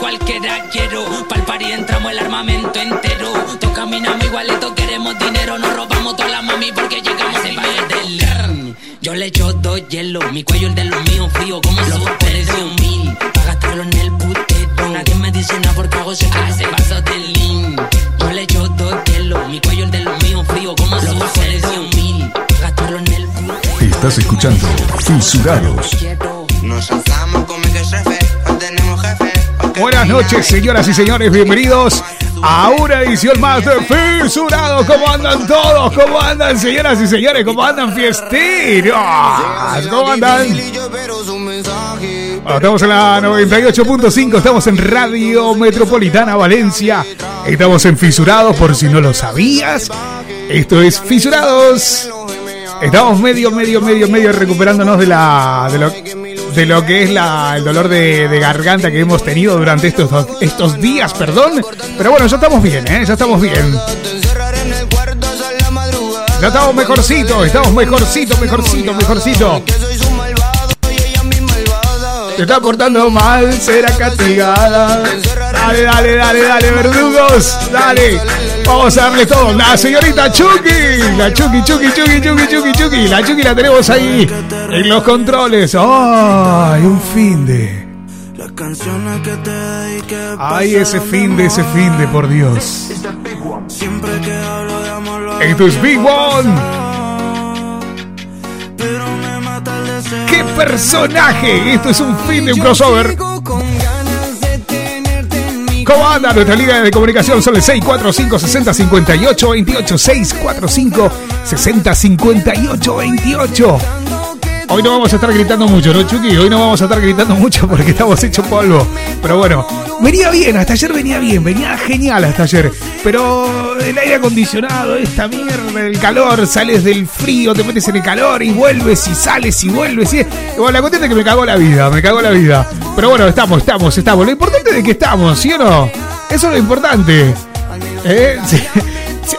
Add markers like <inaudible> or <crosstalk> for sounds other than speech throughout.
cualquiera quiero. Pa'l party entramos el armamento entero. Todos caminamos igualito, queremos dinero. Nos robamos toda la mami porque llegamos el del Yo le echo dos hielos, mi cuello el de los míos frío como los un mil. Pa' gastarlo en el putero. Nadie me dice nada porque hago ese ese vaso de lean. Yo le echo dos hielos, mi cuello el de los míos frío como los un mil. Pa' gastarlo en el putero. Estás escuchando Fisurados. Nos Buenas noches, señoras y señores, bienvenidos a una edición más de Fisurados. ¿Cómo andan todos? ¿Cómo andan, señoras y señores? ¿Cómo andan, fiesteros? ¿Cómo andan? Bueno, estamos en la 98.5, estamos en Radio Metropolitana Valencia, estamos en Fisurados, por si no lo sabías. Esto es Fisurados. Estamos medio, medio, medio, medio recuperándonos de la de lo, de lo que es la, el dolor de, garganta que hemos tenido durante estos, estos días, perdón. Pero bueno, ya estamos bien, ¿eh? Ya estamos bien. Ya estamos mejorcito, estamos mejorcito, mejorcito, mejorcito. Te está portando mal, será castigada. Dale, dale, dale, dale, verdugos. Dale. Vamos a darle todo. La señorita Chucky. La Chucky, Chucky, Chucky, Chucky, Chucky, Chucky. La Chucky la tenemos ahí en los controles. ¡Ay, un fin de! Ay, ese fin de, ese fin de, por Dios. Esto es Big One. ¡Qué personaje! Esto es un fin de un crossover. ¿Cómo anda nuestra línea de comunicación? Son el 645 60 58 28 645 60 58 28 Hoy no vamos a estar gritando mucho, ¿no, Chucky? Hoy no vamos a estar gritando mucho porque estamos hechos polvo. Pero bueno, venía bien, hasta ayer venía bien, venía genial hasta ayer. Pero el aire acondicionado, esta mierda, el calor, sales del frío, te metes en el calor y vuelves y sales y vuelves. Y... Bueno, la cuestión es que me cagó la vida, me cagó la vida. Pero bueno, estamos, estamos, estamos. Lo importante es que estamos, ¿sí o no? Eso es lo importante. ¿Eh? <laughs> Sí.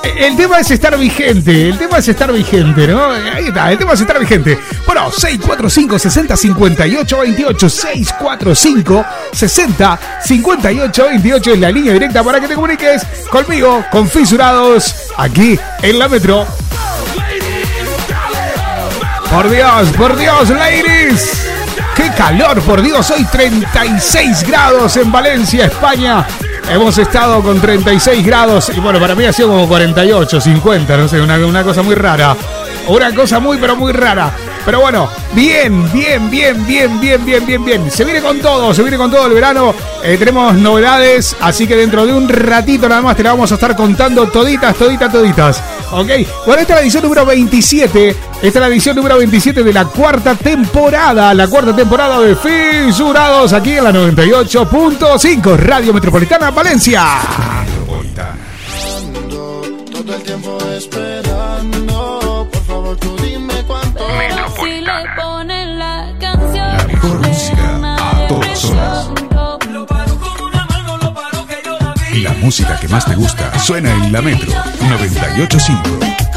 El tema es estar vigente, el tema es estar vigente, ¿no? Ahí está, el tema es estar vigente. Bueno, 645 60 58 28 645 60 58 28 es la línea directa para que te comuniques conmigo, con Fisurados, aquí en la Metro. Por Dios, por Dios, ladies. ¡Qué calor, por Dios! Hoy 36 grados en Valencia, España. Hemos estado con 36 grados y bueno, para mí ha sido como 48, 50, no sé, una, una cosa muy rara. Una cosa muy, pero muy rara. Pero bueno, bien, bien, bien, bien, bien, bien, bien, bien. Se viene con todo, se viene con todo el verano. Eh, tenemos novedades, así que dentro de un ratito nada más te la vamos a estar contando toditas, toditas, toditas. ¿Ok? Bueno, esta es la edición número 27. Esta es la edición número 27 de la cuarta temporada. La cuarta temporada de Fisurados aquí en la 98.5 Radio Metropolitana Valencia. Metropolitana. Todo el tiempo esperando, música que más te gusta suena en la Metro 985.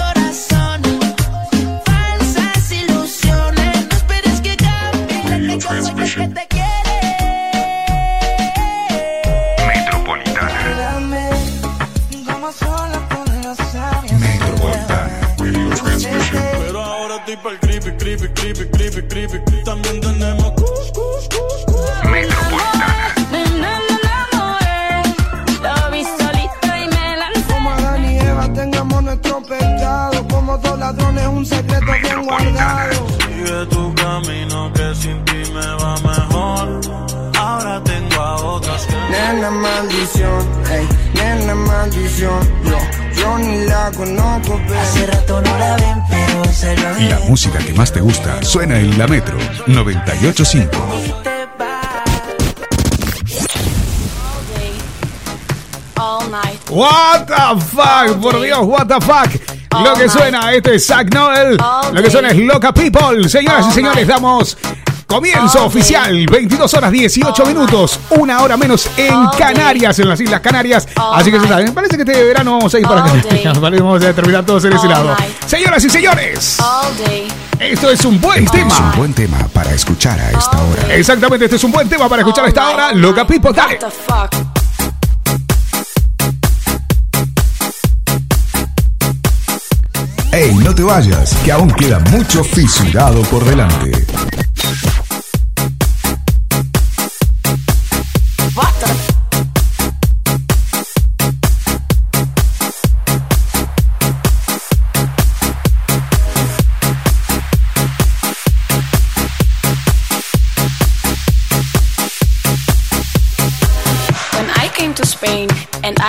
Música que más te gusta suena en la Metro 985. te va. All night. What the fuck, por Dios, what the fuck. Lo que suena, este es Zack Noel. Lo que suena es Loca People. Señoras y señores, damos Comienzo oficial, 22 horas 18 minutos, una hora menos en Canarias, en las Islas Canarias. Así que se sabe, me parece que este verano vamos a ir para acá. <laughs> Vamos a terminar todos en ese lado. Señoras y señores, esto es un buen Es tema. un buen tema para escuchar a esta hora. Exactamente, este es un buen tema para escuchar a esta hora. Loca Pipo, dale. What the fuck? Ey, no te vayas, que aún queda mucho fisurado por delante.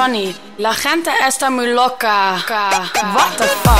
Johnny, la gente está muy loca. What the fuck?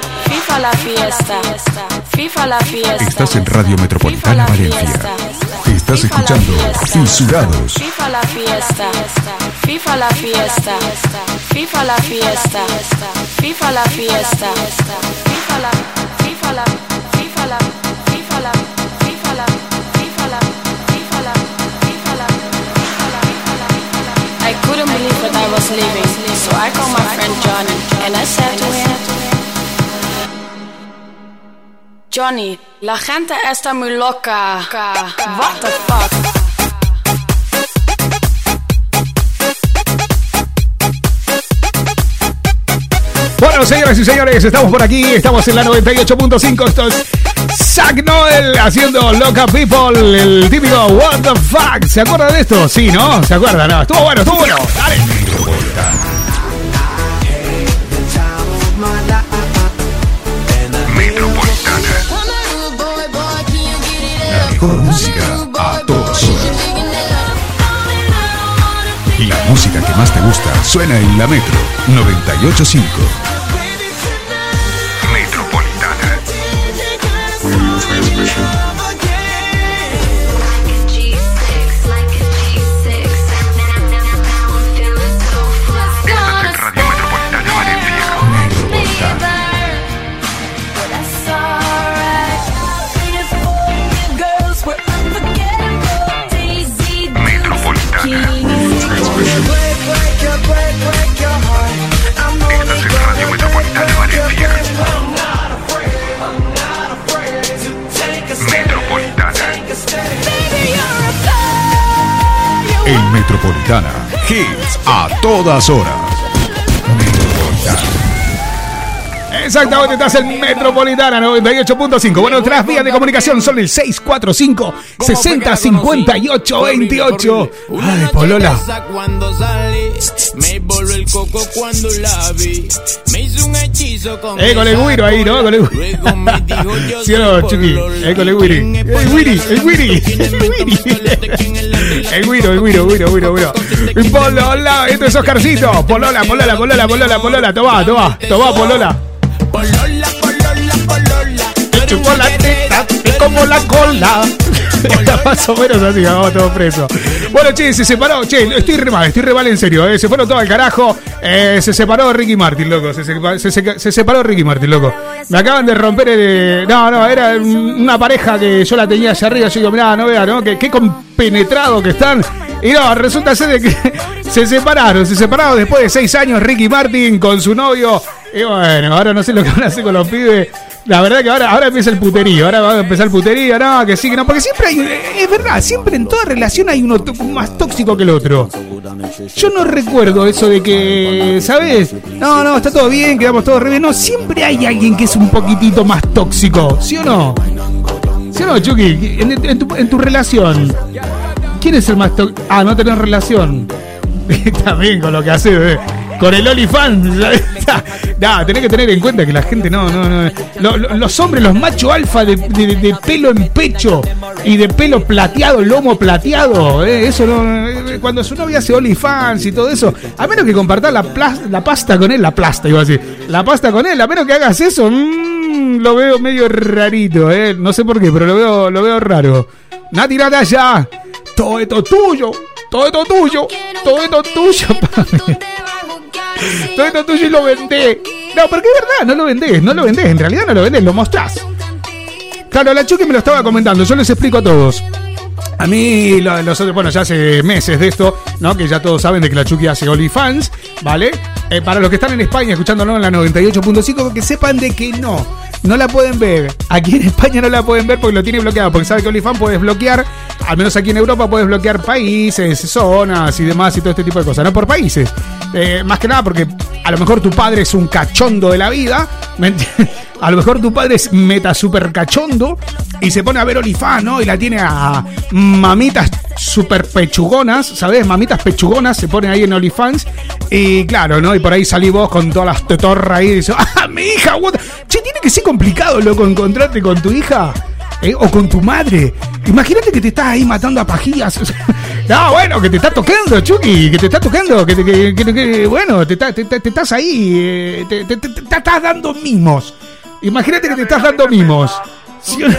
FIFA la fiesta, FIFA la fiesta. Estás en Radio Metropolitana FIFA la Valencia. fiesta. Estás FIFA la escuchando fiesta. Fisurados. FIFA la fiesta, FIFA la fiesta, FIFA la fiesta, FIFA la fiesta, FIFA la, FIFA la, FIFA la, FIFA la, FIFA la, FIFA la, FIFA la, FIFA la, FIFA la. I couldn't believe what I was living, so I called my friend Johnny and I said to him. Johnny, la gente está muy loca. What the fuck? Bueno, señoras y señores, estamos por aquí, estamos en la 98.5. Esto es Zack Noel haciendo Loca People, el típico What the fuck. ¿Se acuerdan de esto? Sí, ¿no? ¿Se acuerdan? No, estuvo bueno, estuvo bueno. Dale. La música que más te gusta suena en la Metro 985. Metropolitana. Hits a todas horas. Metropolitana. Exactamente, estás en Metropolitana 98.5. Bueno, otras vías de comunicación son el 645 60 58 28. Ay, Polola. El coco cuando la vi. Me hizo un hechizo con Eh, con el güiro ahí, ¿no? Con el. Luego me dijo <laughs> yo ¿Sí o no, soy Chucky? Eh, con el güiri. ¿Quién es El Polola? el güiri. ¿Quién es El <laughs> El güiro. Polola, esto es Oscarcito. Polola, polola, polola, polola, polola. Toma, toma, toma, polola. Polola, polola, polola. Guerrera, como la cola. <laughs> Está más o menos así, vamos todos presos. Bueno, che, se separó, che, estoy re mal, estoy re mal en serio, eh, se fueron todos al carajo, eh, se separó Ricky Martin, loco, se, se, se- se separó Ricky Martin, loco. Me acaban de romper el... No, no, era una pareja que yo la tenía allá arriba, yo digo, mirá, no vea, ¿no? Que, qué compenetrado que están. Y no, resulta ser de que <laughs> se separaron, se separaron después de seis años Ricky Martin con su novio. Y bueno, ahora no sé lo que van a hacer con los pibes. La verdad que ahora, ahora empieza el puterío, ahora va a empezar el puterío, no, que sí, que no, porque siempre hay, es verdad, siempre en toda relación hay uno más tóxico que el otro. Yo no recuerdo eso de que, ¿sabes? No, no, está todo bien, quedamos todos re bien. No, siempre hay alguien que es un poquitito más tóxico, ¿sí o no? ¿Sí o no, Chucky? En, tu, en tu relación, ¿quién es el más tóxico? Ah, no tenés relación. <laughs> Está bien con lo que hace, bebé. Con el OnlyFans. <laughs> tenés que tener en cuenta que la gente no, no, no. Lo- lo- los hombres, los machos alfa de, de- de pelo en pecho y de pelo plateado, lomo plateado. eh, eso no. eh, Cuando su novia hace OnlyFans y todo eso, a menos que compartas la, la pasta con él, la plasta, iba a decir. La pasta con él, a menos que hagas eso, mm, lo veo medio rarito, eh. No sé por qué, pero lo veo, lo veo raro. Nati, nada allá. Todo esto tuyo. Todo esto tuyo. Todo esto tuyo. Todo esto tuyo y lo vendés. No, porque es verdad, no lo vendés, no lo vendés. En realidad no lo vendés, lo mostrás. Claro, la Chucky me lo estaba comentando, yo les explico a todos. A mí, lo- los otros, bueno, ya hace meses de esto, ¿no? Que ya todos saben de que la Chucky hace OnlyFans, ¿vale? Eh, para los que están en España escuchándolo en la 98.5, que sepan de que no, no la pueden ver. Aquí en España no la pueden ver porque lo tiene bloqueado, porque sabe que OnlyFans puedes bloquear, al menos aquí en Europa puedes bloquear países, zonas y demás y todo este tipo de cosas, no por países. Eh, más que nada porque a lo mejor tu padre es un cachondo de la vida, ¿me? A lo mejor tu padre es meta super cachondo y se pone a ver OnlyFans, ¿no? Y la tiene a mamitas super pechugonas, ¿sabes? Mamitas pechugonas se pone ahí en OnlyFans. Y claro, ¿no? Y por ahí salí vos con todas las tetorras ahí y dices, ¡ah, <laughs> mi hija! what the-". Che, tiene que ser complicado, loco, encontrarte con tu hija. ¿eh? O con tu madre. Imagínate que te estás ahí matando a pajillas. no, <laughs> bueno, que te está tocando, Chucky. Que te está tocando. Que, que- que- que- bueno, te, te- te- estás ahí. eh, te estás dando mimos. Imagínate que te estás dando mimos. ¿Sí o no?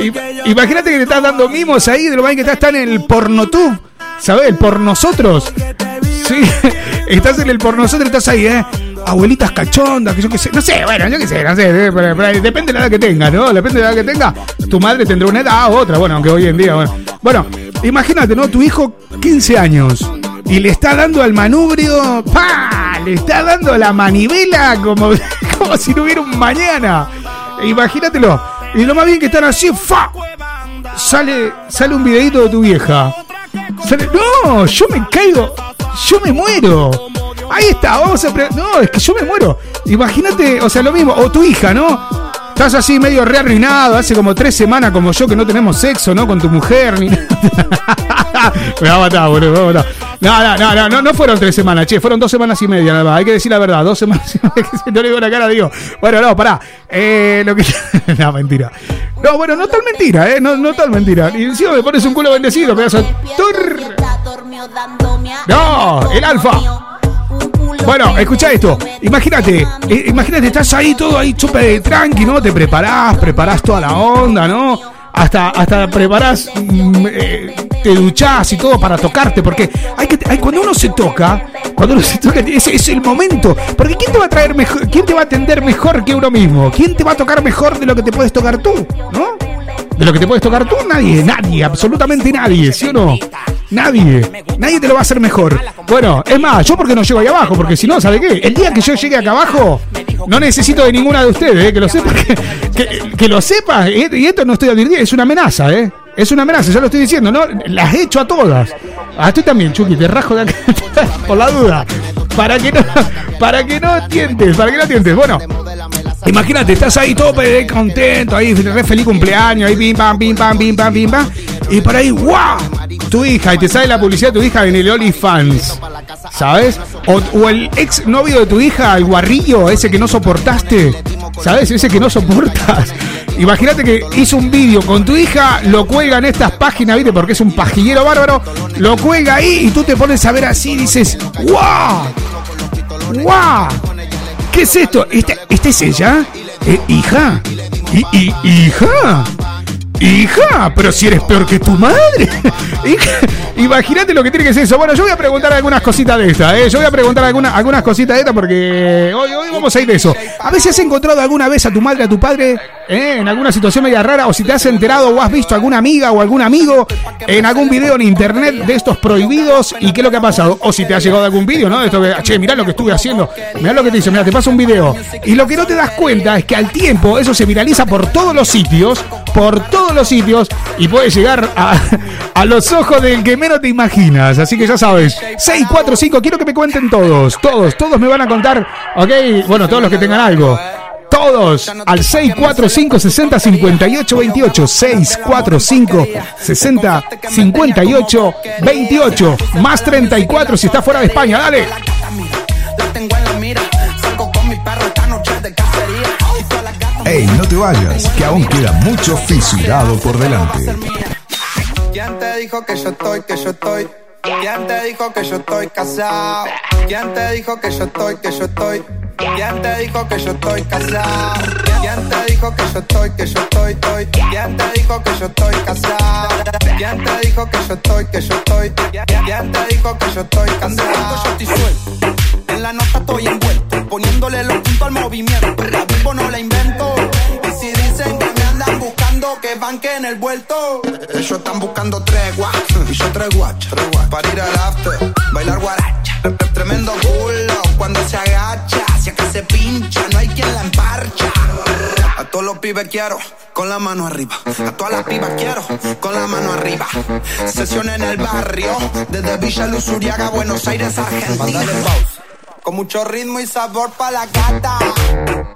Ima- Imagínate que te estás dando mimos ahí de lo bien que estás, está en el pornotube. ¿Sabes? El por nosotros. Sí, <laughs> estás en el por nosotros, estás ahí, ¿eh? Abuelitas cachondas, que yo qué sé. No sé, bueno, yo qué sé, no sé. depende de la edad que tenga, ¿no? Depende de la edad que tenga. Tu madre tendrá una edad u otra, bueno, aunque hoy en día, bueno. Bueno, imagínate, ¿no? Tu hijo, 15 años. Y le está dando al manubrio, ¡pa! Le está dando la manivela como, <laughs> como si no hubiera un mañana. Imagínatelo. Y lo más bien que están así, ¡fa! Sale, sale un videito de tu vieja. Sale- no, yo me caigo, yo me muero. Ahí está, vamos a... No, es que yo me muero. Imagínate, o sea, lo mismo, o tu hija, ¿no? Estás así medio re arruinado, hace como tres semanas como yo que no tenemos sexo, ¿no? Con tu mujer, ni <laughs> me va a matar, boludo, me va a matar. No, no, no, no, no, no fueron tres semanas, che, fueron dos semanas y media nada más. Hay que decir la verdad, dos semanas y <laughs> media, que no le digo la cara, digo. Bueno, no, pará. Eh, lo que... <laughs> no, mentira. No, bueno, no tal mentira, ¿eh? No, no tal mentira. Y encima me pones un culo bendecido, pedazo. Tur- No, el alfa. Bueno, escucha esto. Imagínate, eh, imagínate, estás ahí todo ahí súper tranqui, ¿no? Te preparás, preparás toda la onda, ¿no? Hasta, hasta preparás, mm, eh, te duchás y todo para tocarte, porque hay que, hay, cuando uno se toca, cuando uno <laughs> se toca, ese es el momento. Porque ¿quién te va a traer mejor, quién te va a atender mejor que uno mismo? ¿Quién te va a tocar mejor de lo que te puedes tocar tú? ¿No? De lo que te puedes tocar tú, nadie, nadie, absolutamente nadie, ¿sí o no? Nadie, nadie te lo va a hacer mejor. Bueno, es más, yo porque no llego ahí abajo, porque si no, ¿sabe qué? El día que yo llegue acá abajo, no necesito de ninguna de ustedes, ¿eh? que lo sepa, <laughs> que, que- que lo sepa, y esto no estoy advirtiendo, es una amenaza, ¿eh? Es una amenaza, ya lo estoy diciendo, ¿no? Las he hecho a todas. Ah, estoy también, Chucky, te rajo de acá, <laughs> por la duda. para que no, para que no tientes, para que no tientes. Bueno, imagínate, estás ahí todo eh, contento, ahí re feliz cumpleaños, ahí pim pam, pim pam, pim pam, pim pam. Y por ahí, ¡guau! Tu hija, y te sale la publicidad de tu hija en el OnlyFans. ¿Sabes? O, o el ex novio de tu hija, el guarrillo, ese que no soportaste. ¿Sabes? Ese que no soportas. <laughs> Imagínate que hizo un vídeo con tu hija, lo cuelga en estas páginas, ¿viste? Porque es un pajillero bárbaro. Lo cuelga ahí y tú te pones a ver así y dices, ¡guau! ¡guau! ¿Qué es esto? ¿Esta, esta es ella? Eh, ¿Hija? ¿Y, y- hija? Hija, pero si eres peor que tu madre. <laughs> Imagínate lo que tiene que ser eso. Bueno, yo voy a preguntar algunas cositas de esta, ¿eh? Yo voy a preguntar alguna- algunas cositas de esta porque hoy, hoy vamos a ir de eso. A si has encontrado alguna vez a tu madre, a tu padre, ¿eh? en alguna situación media rara, o si te has enterado o has visto alguna amiga o algún amigo en algún video en internet de estos prohibidos y qué es lo que ha pasado. O si te ha llegado algún video, ¿no? De esto que, che, mirá lo que estuve haciendo, mirá lo que te dice, mira, te paso un video. Y lo que no te das cuenta es que al tiempo eso se viraliza por todos los sitios, por todos los sitios, y puede llegar a, a los ojos del que menos te imaginas. Así que ya sabes, 645, quiero que me cuenten todos, todos, todos me van a contar, ¿ok? Bueno, todos los que tengan algo. Todos al 645 60 58 28 645 60 58 28 más 34 si está fuera de España, dale. Tengo en la mira, salgo con mi perro esta noche de cacería. Ey, no te vayas, que aún queda mucho fisurado por delante. ¿Quién te dijo que yo estoy, que yo estoy? ¿Quién te dijo que yo estoy casado? ¿Quién te dijo que yo estoy, que yo estoy? ¿Quién te dijo que yo estoy casado? ¿Quién te dijo que yo estoy, que yo estoy, estoy? ¿Quién te dijo que yo estoy casado? ¿Quién te dijo que yo estoy, que yo estoy? ¿Quién te dijo que yo estoy casado? Yo estoy suelto, en la nota estoy envuelto, poniéndole los puntos al movimiento. La vivo no la invento. Y si dicen que me andan buscando, que banquen el vuelto. Ellos están buscando tregua y yo tres guachas para ir al after, bailar guaracha. Tremendo culo cuando se agacha, si acá se pincha, no hay quien la emparcha. A todos los pibes quiero con la mano arriba, a todas las pibas quiero con la mano arriba. Sesión en el barrio, desde Villa Luz Uriaga, Buenos Aires, Argentina. Con mucho ritmo y sabor pa' la gata.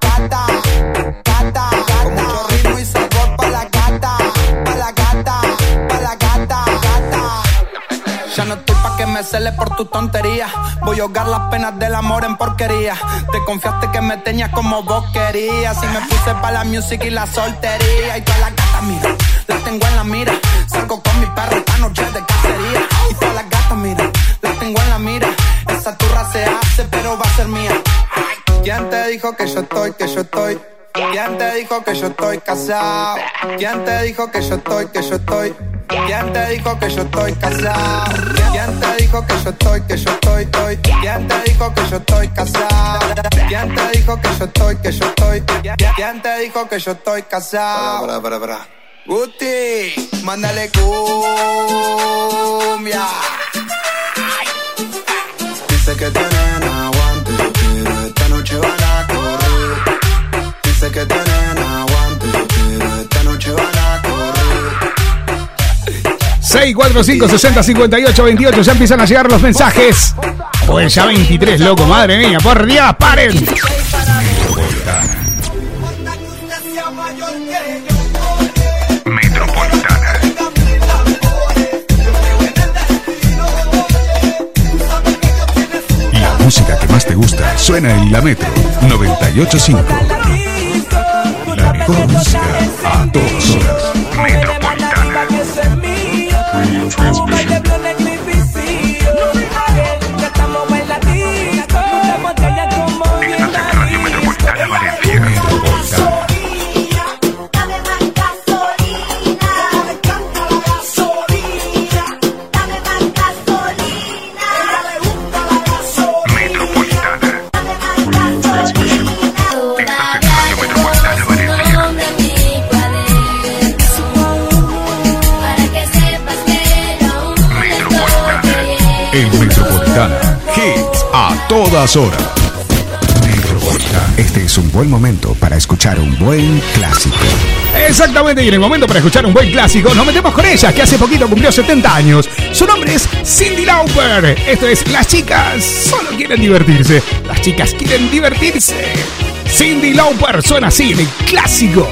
Gata, gata, Con mucho ritmo y sabor pa' la gata. Pa' la gata, pa' la gata, gata. Ya no estoy pa' que me cele por tu tontería. Voy a ahogar las penas del amor en porquería. Te confiaste que me tenías como vos querías. Y me puse pa' la music y la soltería. Y todas las gatas, mira, las tengo en la mira. Salgo con mi perro esta noche de cacería. Y todas las gatas, mira, las tengo en la mira. Esa turra se hace, pero va a ser mía. ¿Quién te dijo que yo estoy, que yo estoy? ¿Quién te dijo que yo estoy casado? ¿Quién te dijo que yo estoy, que yo estoy? ¿Quién te dijo que yo estoy casado? ¿Quién te dijo que yo estoy, que yo estoy, estoy? ¿Quién te dijo que yo estoy casado? ¿Quién te dijo que yo estoy, que yo estoy? ¿Quién te dijo que yo estoy casado? Para, para, para, Guti, mándale cumbia. Dice que tienen aguante, pero esta noche van a correr. Dice que tienen aguante, pero esta noche van a correr. 645 60 58 28 ya empiezan a llegar los mensajes. Pues ya 23, loco, madre mía, por Dios, paren. Te gusta suena en la Metro 985. La mejor música a todas horas. Metropolitana. Radio Transmission. A todas horas. Este es un buen momento para escuchar un buen clásico. Exactamente, y en el momento para escuchar un buen clásico, nos metemos con ella, que hace poquito cumplió 70 años. Su nombre es Cindy Lauper. Esto es Las chicas solo quieren divertirse. Las chicas quieren divertirse. Cindy Lauper suena así en el clásico.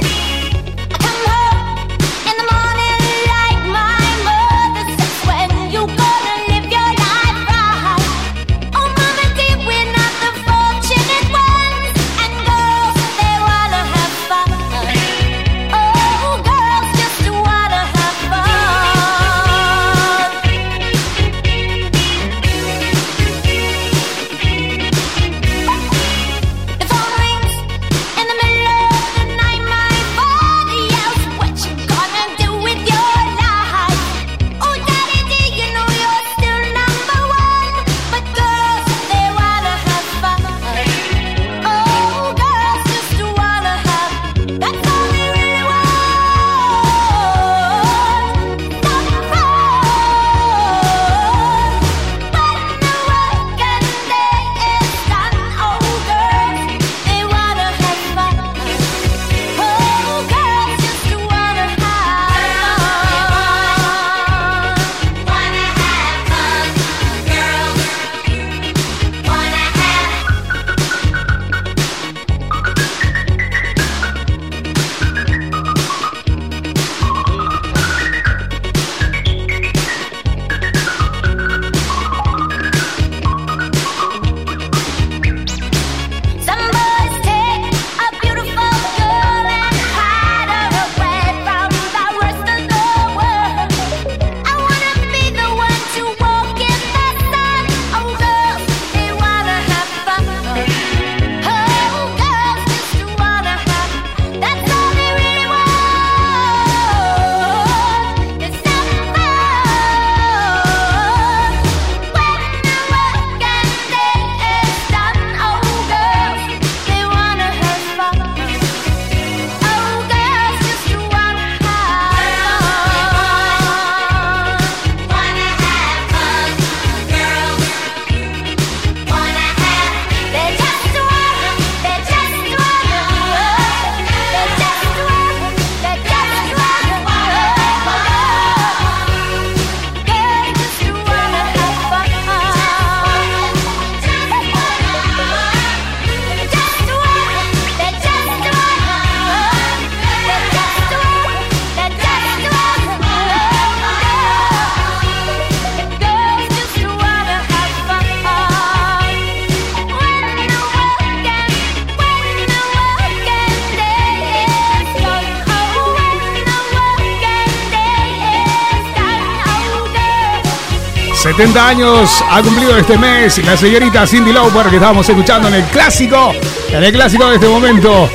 70 años ha cumplido este mes la señorita Cindy Lauper que estábamos escuchando en el clásico, en el clásico de este momento.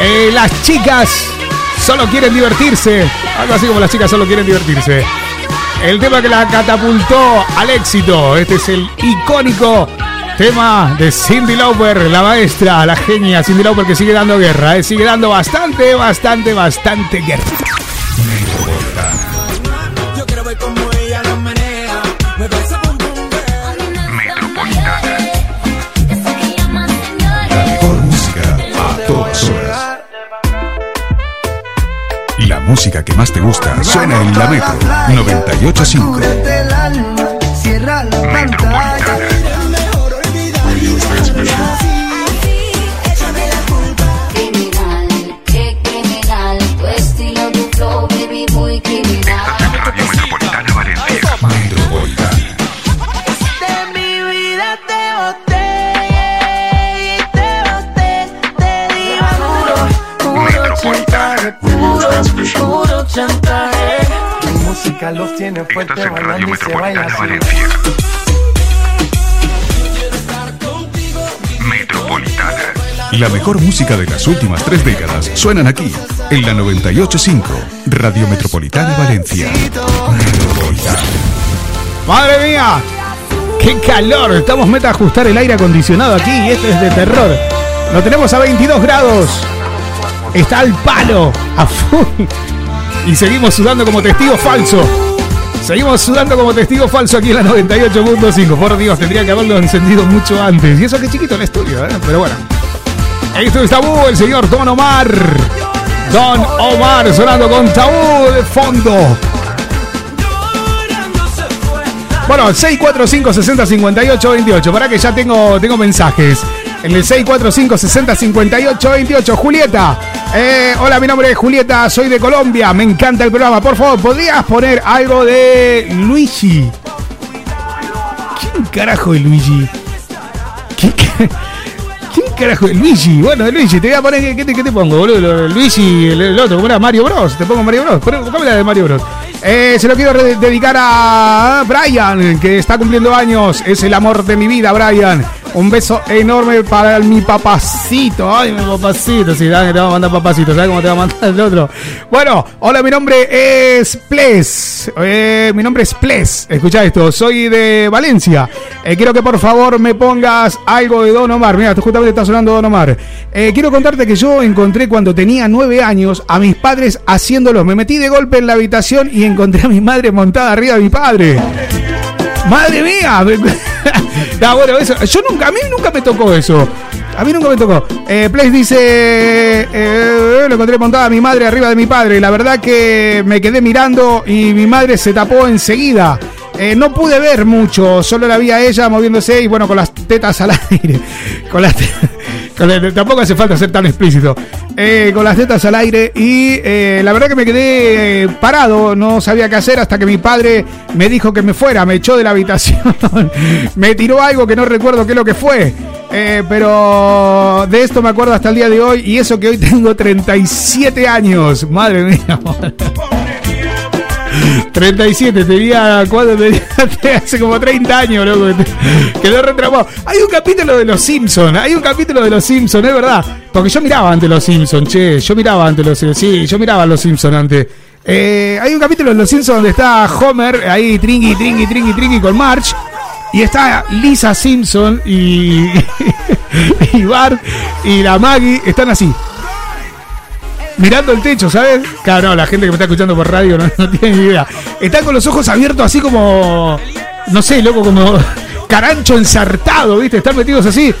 Eh, las chicas solo quieren divertirse, algo así como las chicas solo quieren divertirse. El tema que la catapultó al éxito, este es el icónico tema de Cindy Lauper, la maestra, la genia Cindy Lauper que sigue dando guerra, eh, sigue dando bastante, bastante, bastante guerra. Música que más te gusta suena en la Metro 985. Fuerte Estás en Radio se Metropolitana. Valencia. Metropolitana. La mejor música de las últimas tres décadas suenan aquí, en la 985, Radio Metropolitana Valencia. Metropolitana. Madre mía, qué calor. Estamos meta a ajustar el aire acondicionado aquí y esto es de terror. Lo tenemos a 22 grados. Está al palo, a full. Y seguimos sudando como testigo falso. Seguimos sudando como testigo falso aquí en la 98.5. Por Dios, tendría que haberlo encendido mucho antes. Y eso que chiquito el estudio, ¿eh? Pero bueno. Esto es Tabú, el señor Don Omar. Don Omar sonando con Tabú de fondo. Bueno, 645 60 58 28. Para que ya tengo, tengo mensajes. En el 645 60 58 28. Julieta. eh, hola, mi nombre es Julieta. Soy de Colombia. Me encanta el programa. Por favor, ¿podrías poner algo de Luigi? ¿Quién carajo es Luigi? ¿Quién, ca- ¿Quién carajo es Luigi? Bueno, Luigi, te voy a poner. ¿Qué, te, pongo, boludo? Luigi, el, otro, ¿cómo era? Mario Bros. Te pongo Mario Bros. La de Mario Bros. Eh, se lo quiero dedicar a Brian, que está cumpliendo años. Es el amor de mi vida, Brian. Un beso enorme para mi papacito. Ay, mi papacito. Sí, dale, te vamos a mandar papacito. ¿Sabes cómo te va a mandar el otro? Bueno, hola, mi nombre es Ples. Eh, mi nombre es Ples. Escucha esto. Soy de Valencia. Eh, quiero que por favor me pongas algo de Don Omar. Mira, justamente está sonando Don Omar. Eh, quiero contarte que yo encontré cuando tenía nueve años a mis padres haciéndolo. Me metí de golpe en la habitación y encontré a mi madre montada arriba de mi padre. ¡Madre mía! <laughs> no, bueno, eso. Yo nunca, a mí nunca me tocó eso. A mí nunca me tocó. Eh, Place dice: eh, Lo encontré montada a mi madre arriba de mi padre. La verdad que me quedé mirando y mi madre se tapó enseguida. Eh, no pude ver mucho, solo la vi a ella moviéndose y bueno, con las tetas al <laughs> aire. Con las <laughs> tampoco hace falta ser tan explícito. Eh, con las tetas al aire y eh, la verdad que me quedé parado, no sabía qué hacer hasta que mi padre me dijo que me fuera, me echó de la habitación, <laughs> me tiró algo que no recuerdo qué es lo que fue. Pero de esto me acuerdo hasta el día de hoy y eso que hoy tengo 37 años. Madre mía. 37, tenía cuando tenía <laughs> hace como 30 años, loco. Quedó retraumado. Hay un capítulo de los Simpsons, hay un capítulo de los Simpsons, es verdad. Porque yo miraba antes los Simpsons, che, yo miraba antes los sí, yo miraba los Simpsons antes. Eh, hay un capítulo de los Simpsons donde está Homer ahí trinqui, trinqui, trinqui, trinqui con March. Y está Lisa Simpson y, <laughs> y Bart y la Maggie están así mirando el techo, ¿sabes? Claro, la gente que me está escuchando por radio no, tiene ni idea. Están con los ojos abiertos así como, no sé, loco, como carancho ensartado, ¿viste? Están metidos así.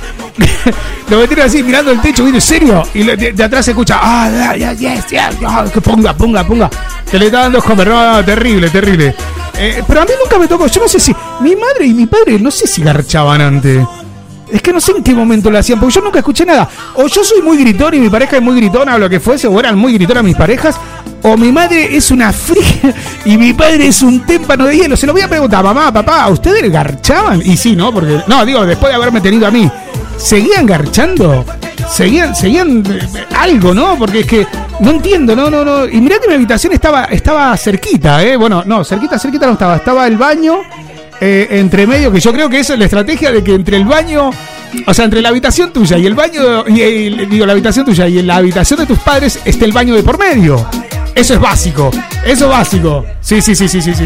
<laughs> Lo metieron así, mirando el techo, ¿viste? ¿En serio? Y de, atrás se escucha, ah, yes, yes, yes, ah, que ponga, ponga, ponga. Que le está dando Homer, no, no, terrible, terrible. Eh, pero a mí nunca me tocó, yo no sé si, mi madre y mi padre, no sé si garchaban antes. Es que no sé en qué momento lo hacían, porque yo nunca escuché nada. O yo soy muy gritón y mi pareja es muy gritona o lo que fuese, o eran muy gritonas mis parejas, o mi madre es una fría y mi padre es un témpano de hielo. Se lo voy a preguntar, mamá, papá, ¿ustedes garchaban? Y sí, ¿no? Porque, no, digo, después de haberme tenido a mí, ¿seguían garchando? Seguían, seguían eh, algo, ¿no? Porque es que no entiendo, no, no, no. Y mirá que mi habitación estaba, estaba cerquita, ¿eh? Bueno, no, cerquita, cerquita no estaba. Estaba el baño eh, entre medio, que yo creo que esa es la estrategia de que entre el baño, o sea, entre la habitación tuya y el baño, y, digo, la habitación tuya y la habitación de tus padres esté el baño de por medio. Eso es básico, eso es básico. Sí, sí, sí, sí, sí, sí.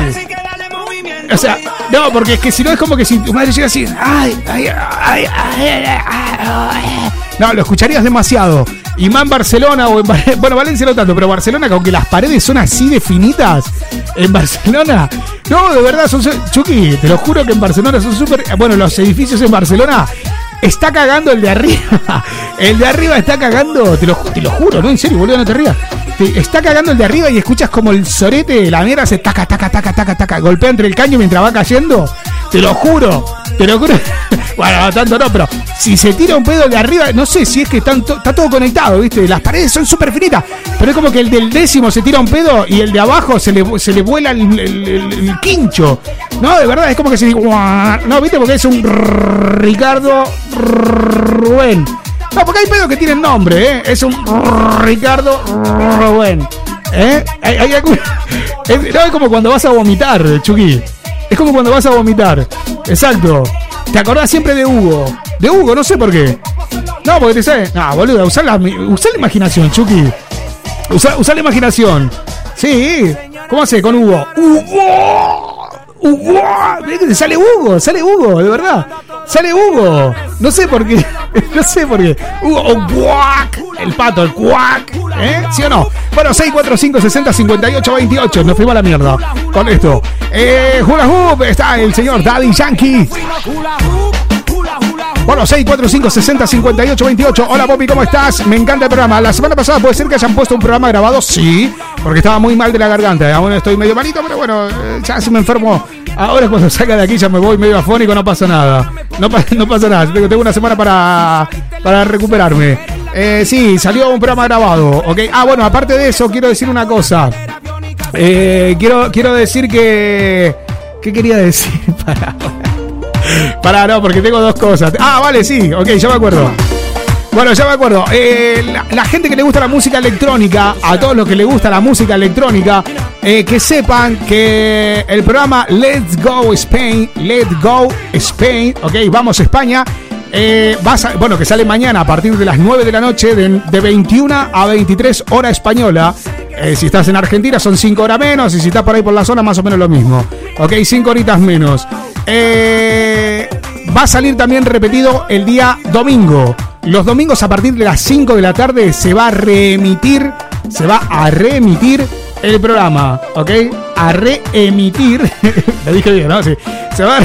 O sea, no, porque es que si no es como que si tu madre llega así, ay, ay, ay, ay". no, lo escucharías demasiado. En Barcelona o en <laughs> bueno, Valencia no tanto, pero Barcelona, que aunque las paredes son así de finitas, en Barcelona, no, de verdad, son, Chucky, te lo juro que en Barcelona son súper, bueno, los edificios en Barcelona está cagando el de arriba, <laughs> el de arriba está cagando, te lo, te lo juro, no, en serio, boludo, no te rías. Está cagando el de arriba y escuchas como el sorete, la mierda se taca, taca, taca, taca, taca, golpea entre el caño mientras va cayendo. Te lo juro, te lo juro. <laughs> bueno, no tanto no, pero si se tira un pedo de arriba, no sé si es que está todo conectado, ¿viste? Las paredes son súper finitas, pero es como que el del décimo se tira un pedo y el de abajo se le, se le vuela el, quincho. No, de verdad, es como que se. No, ¿viste? Porque es un Ricardo Rubén. No, porque hay pedos que tienen nombre, ¿eh? Es un Ricardo Rubén. ¿Eh? <laughs> Es, no, es como cuando vas a vomitar, Chucky. Es como cuando vas a vomitar. Exacto. Te acordás siempre de Hugo. De Hugo, no sé por qué. No, porque te sabes. No, boludo, usá la, usá la imaginación, Chucky. Usá, usá la imaginación. Sí. ¿Cómo hace con Hugo? ¡Hugo! ¡Hugo! Sale Hugo, sale Hugo, de verdad. Sale Hugo. No sé por qué. <laughs> No sé por qué. Hugo, o guac. El pato, el cuac. ¿Eh? ¿Sí o no? Bueno, 645 60 58 28. Nos fuimos a la mierda con esto. Eh, Hula Hoop. Está el señor Daddy Yankee. Bueno, 645 60 58 28. Hola, Popi, ¿cómo estás? Me encanta el programa. La semana pasada puede ser que hayan puesto un programa grabado, sí, porque estaba muy mal de la garganta. Aún estoy medio malito, pero bueno, eh, ya se me enfermo. Ahora cuando salga de aquí ya me voy medio afónico, no pasa nada. No, pa- no pasa nada. Tengo, tengo una semana para, para recuperarme. Eh, sí, salió un programa grabado, ¿ok? Ah, bueno, aparte de eso, quiero decir una cosa. Eh, quiero, quiero decir que. ¿Qué quería decir? <laughs> Para. Para, no, porque tengo dos cosas. Ah, vale, sí, ok, ya me acuerdo. Bueno, ya me acuerdo. Eh, la, gente que le gusta la música electrónica, a todos los que le gusta la música electrónica, eh, que sepan que el programa Let's Go Spain, Let's Go Spain, ok, vamos España, eh, a bueno, que sale mañana a partir de las 9 de la noche, de, de 21 a 23 hora española. Si estás en Argentina son 5 horas menos y si estás por ahí por la zona más o menos lo mismo. Ok, 5 horitas menos. Eh, va a salir también repetido el día domingo. Los domingos a partir de las 5 de la tarde se va a reemitir, se va a reemitir el programa, ¿ok? A reemitir, <laughs> lo dije bien, ¿no? Sí. Se va,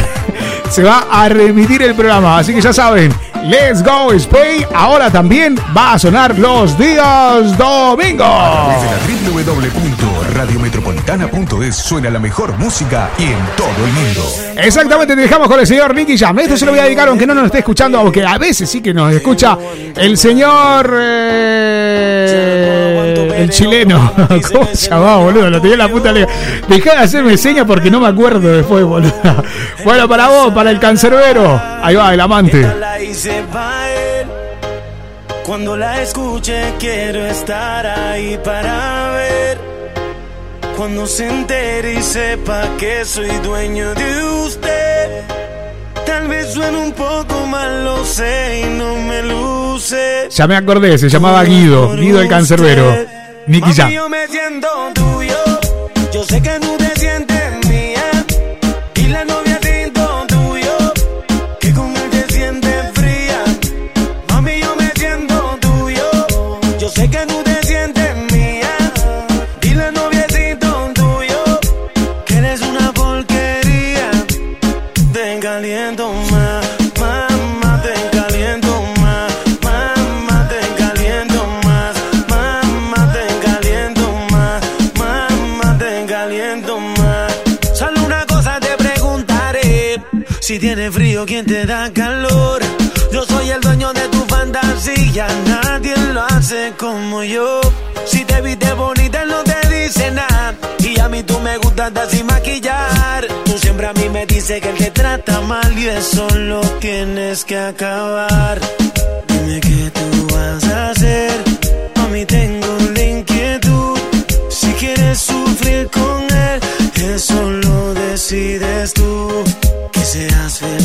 se va a reemitir el programa, así que ya saben, Let's Go Spain ahora también va a sonar los días domingos. Desde la www.radiometropolitana.es suena la mejor música y en todo el mundo. Exactamente, te dejamos con el señor Nicky Jam. Esto se lo voy a dedicar aunque no nos esté escuchando, aunque a veces sí que nos escucha el señor. eh, el chileno. <laughs> ¿Cómo se llamaba, boludo? Lo tenía en la puta lengua. Dejá de hacerme señas porque no me acuerdo después, boludo. <laughs> Bueno, para vos, para el cancerbero. Ahí va, el amante. Cuando la escuche quiero estar ahí para ver. Cuando se entere y sepa que soy dueño de usted. Tal vez suene un poco mal, lo sé y no me luce. Ya me acordé, se llamaba Guido. Guido el cancerbero. Nicky Jam. yo me siento tuyo. Yo sé que tú si tiene frío, ¿quién te da calor? Yo soy el dueño de tu fantasía, nadie lo hace como yo. Si te viste bonita, no te dice nada. Y a mí tú me gustas hasta sin maquillar. Tú siempre a mí me dices que él te trata mal y eso lo tienes que acabar. Dime qué tú vas a hacer. A mí tengo la inquietud. Si quieres sufrir con él, eso lo decides tú. Que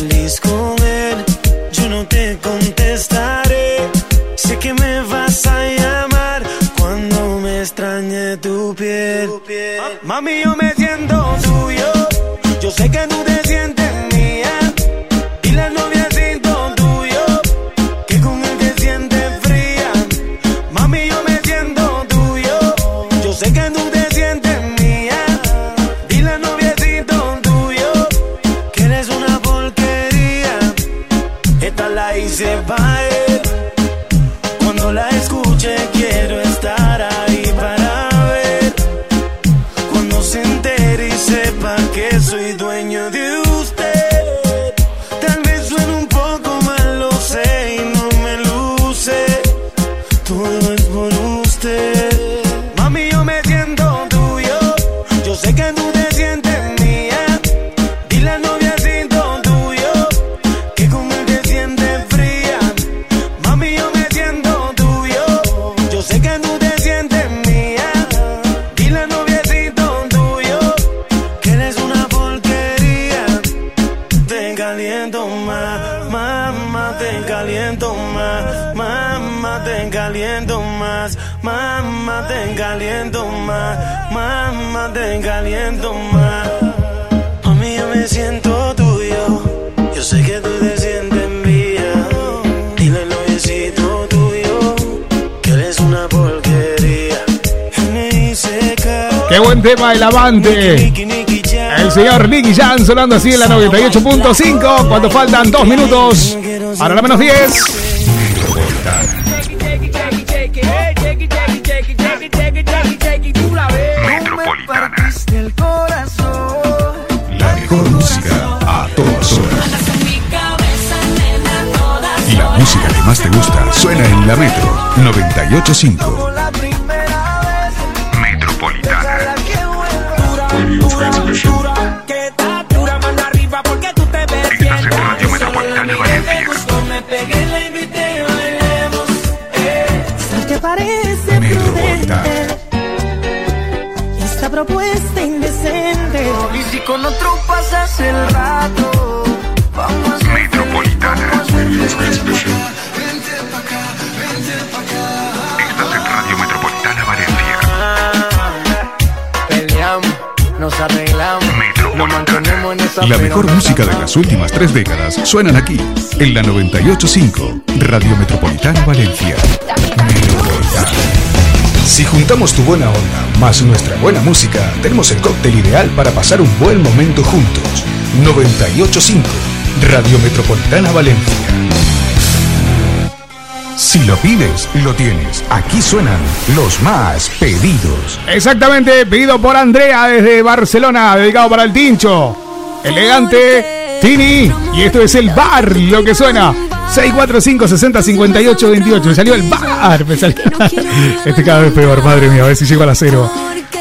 tema, el amante. Nicky, Nicky Jam. El señor Nicky Jan sonando así en la 98.5. Cuando faltan dos minutos para la menos 10. Metropolitana. La mejor música a todas horas. La música que más te gusta suena en la Metro 985. La mejor música de las últimas tres décadas suenan aquí, en la 985, Radio Metropolitana Valencia. Si juntamos tu buena onda más nuestra buena música, tenemos el cóctel ideal para pasar un buen momento juntos. 985, Radio Metropolitana Valencia. Si lo pides, lo tienes. Aquí suenan los más pedidos. Exactamente, pedido por Andrea desde Barcelona, dedicado para el Tincho. Elegante, Tini, y esto es el bar, lo que suena. 645 60 58 28. Me salió el bar. me salió. Este cada vez peor, madre mía, a ver si llego a la cero.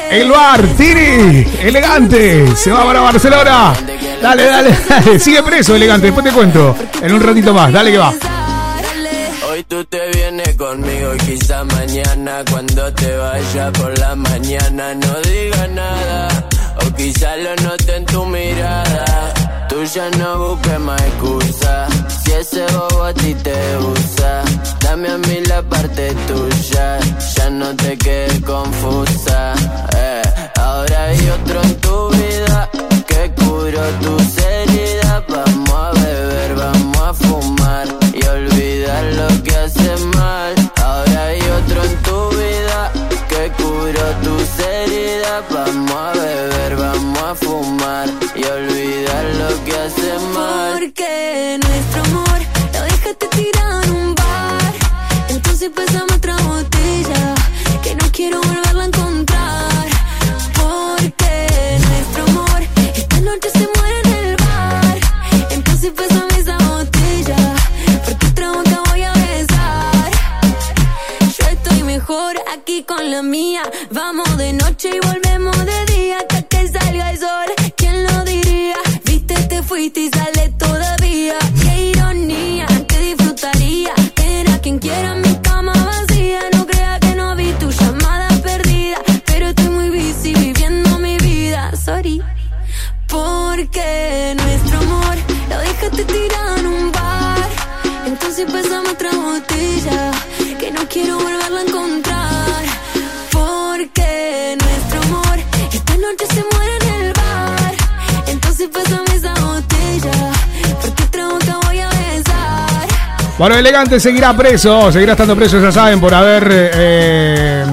El bar, Tini, elegante, se va para Barcelona. Dale, dale, dale. Sigue preso, elegante. Después te cuento. En un ratito más, dale que va. Hoy tú te vienes conmigo y quizá mañana cuando te vaya por la mañana no ya no busques más excusa si ese bobo a ti te usa. Dame a mí la parte tuya, ya no te quedes confusa. Hace mal. Porque nuestro amor lo dejaste tirado en un bar. Entonces pasamos otra botella que no quiero volverla a encontrar. Porque nuestro amor esta noche se muere en el bar. Entonces pásame esa botella. Porque otra boca voy a besar. Yo estoy mejor aquí con la mía. Vamos de noche y volvemos Bueno, elegante seguirá preso, seguirá estando preso, ya saben, por haber eh,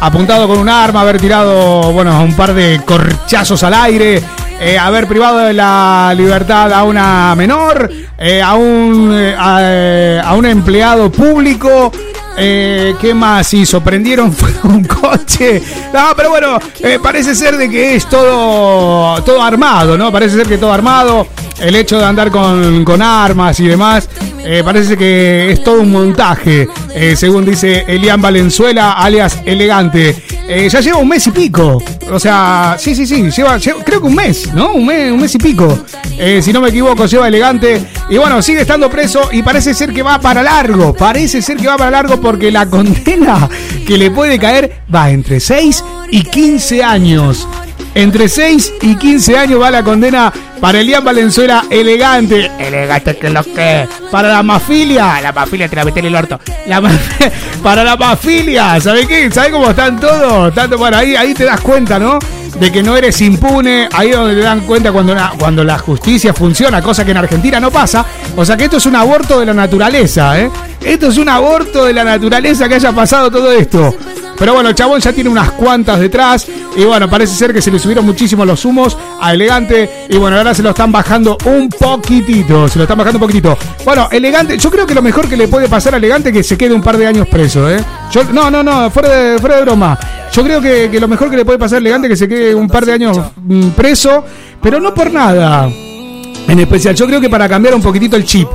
apuntado con un arma, haber tirado, bueno, un par de corchazos al aire, eh, haber privado de la libertad a una menor, eh, a, un, eh, eh, a un empleado público. Eh, ¿Qué más hizo? Prendieron <laughs> un coche. No, pero bueno, eh, parece ser de que es todo, todo armado, ¿no? Parece ser que todo armado. El hecho de andar con, con armas y demás, eh, parece que es todo un montaje, eh, según dice Elian Valenzuela, alias Elegante. Ya lleva un mes y pico. O sea, sí, sí, sí, lleva, creo que un mes, ¿no? Un mes, un mes y pico. Si no me equivoco, lleva Elegante. Y bueno, sigue estando preso y parece ser que va para largo. Parece ser que va para largo porque la condena que le puede caer va entre 6 y 15 años. Entre 6 y 15 años va la condena para Elian Valenzuela elegante. Elegante que lo que. Para la mafilia. La mafilia te la metí en el orto. La <laughs> para la mafilia. ¿Sabes qué? ¿Sabes cómo están todos? Tanto bueno, ahí, ahí te das cuenta, ¿no? De que no eres impune. Ahí es donde te dan cuenta cuando, una- cuando la justicia funciona, cosa que en Argentina no pasa. O sea que esto es un aborto de la naturaleza, ¿eh? Esto es un aborto de la naturaleza que haya pasado todo esto. Pero bueno, el chabón ya tiene unas cuantas detrás. Y bueno, parece ser que se le subieron muchísimo los humos a Elegante. Y bueno, ahora se lo están bajando un poquitito. Se lo están bajando un poquitito. Bueno, Elegante, yo creo que lo mejor que le puede pasar a Elegante es que se quede un par de años preso, ¿eh? No, no, no, fuera de, fuera de broma. Yo creo que, que lo mejor que le puede pasar a Elegante es que se quede un par de años mm, preso. Pero no por nada. En especial, yo creo que para cambiar un poquitito el chip.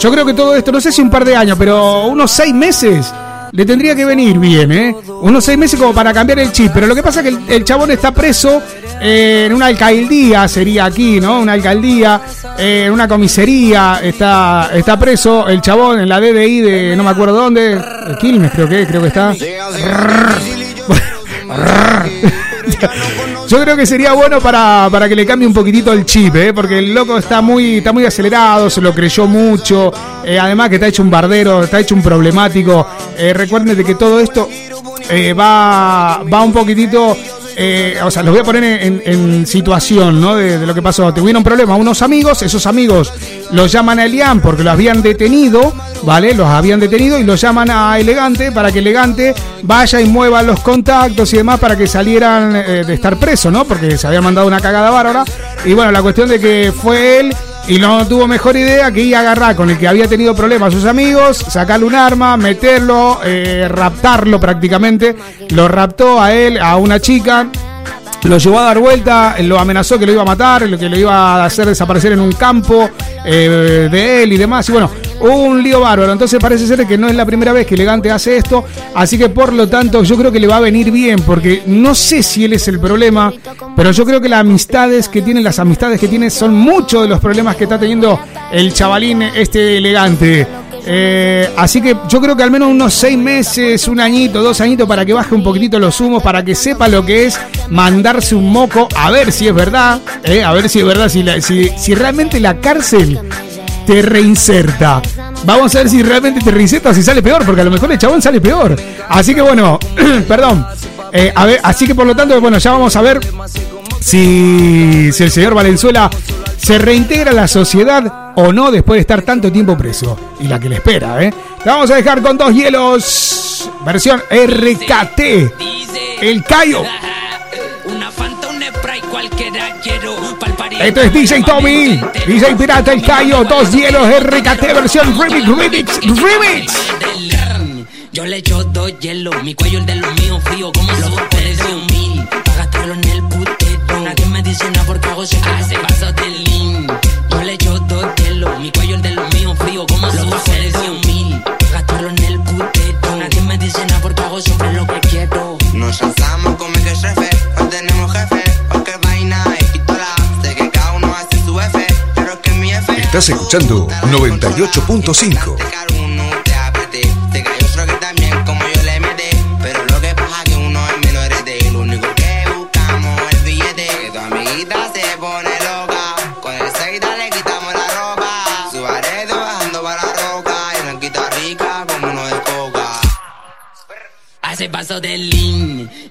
Yo creo que todo esto, no sé si un par de años, pero unos seis meses le tendría que venir bien, ¿eh? Unos seis meses como para cambiar el chip. Pero lo que pasa es que el, el chabón está preso eh, en una alcaldía, sería aquí, ¿no? Una alcaldía, eh, en una comisaría, está, está preso el chabón en la DDI de no me acuerdo dónde, Quilmes creo que, creo que está. <laughs> Yo creo que sería bueno para, para que le cambie un poquitito el chip, ¿eh? porque el loco está muy, está muy acelerado, se lo creyó mucho, eh, además que está hecho un bardero, está hecho un problemático. Eh, que todo esto eh, va, va un poquitito eh, o sea, los voy a poner en, situación, ¿no? De, lo que pasó. Tuvieron problemas unos amigos, esos amigos los llaman a Elian porque lo habían detenido, ¿vale? Los habían detenido y los llaman a Elegante para que Elegante vaya y mueva los contactos y demás para que salieran eh, de estar preso, ¿no? Porque se había mandado una cagada bárbara. Y bueno, la cuestión de que fue él y no tuvo mejor idea que ir a agarrar con el que había tenido problemas sus amigos, sacarle un arma, meterlo, eh, raptarlo prácticamente. Lo raptó a él, a una chica. Lo llevó a dar vuelta, lo amenazó que lo iba a matar, que lo iba a hacer desaparecer en un campo eh, de él y demás. Y bueno, un lío bárbaro. Entonces parece ser que no es la primera vez que Elegante hace esto. Así que por lo tanto yo creo que le va a venir bien. Porque no sé si él es el problema. Pero yo creo que las amistades que tiene, las amistades que tiene son muchos de los problemas que está teniendo el chavalín este elegante. Eh, así que yo creo que al menos unos seis meses, un añito, dos añitos para que baje un poquitito los humos, para que sepa lo que es mandarse un moco, a ver si es verdad, eh, a ver si es verdad, si, realmente la cárcel te reinserta. Vamos a ver si realmente te reinserta si sale peor, porque a lo mejor el chabón sale peor. Así que bueno, <clears throat> perdón. Eh, a ver, así que por lo tanto, bueno, ya vamos a ver si, si el señor Valenzuela se reintegra a la sociedad o no después de estar tanto tiempo preso. Y la que le espera, ¿eh? Te vamos a dejar con dos hielos. Versión RKT. El Cayo. Esto es DJ Tommy. DJ Pirata El Cayo. Dos hielos RKT versión remix, remix, remix. Yo le echo dos hielos, mi cuello el de los míos frío como los papeles de un mil. Pa' gastarlo en el putero. Nadie me dice nada porque hago su hace paso de lean. Yo le echo dos hielos, mi cuello el de los míos frío como los papeles de un mil. Pa' gastarlo en el putero. Nadie me dice nada porque hago siempre lo que quiero. Nos lanzamos como que jefe, Estás escuchando 98.5. uno te apreté,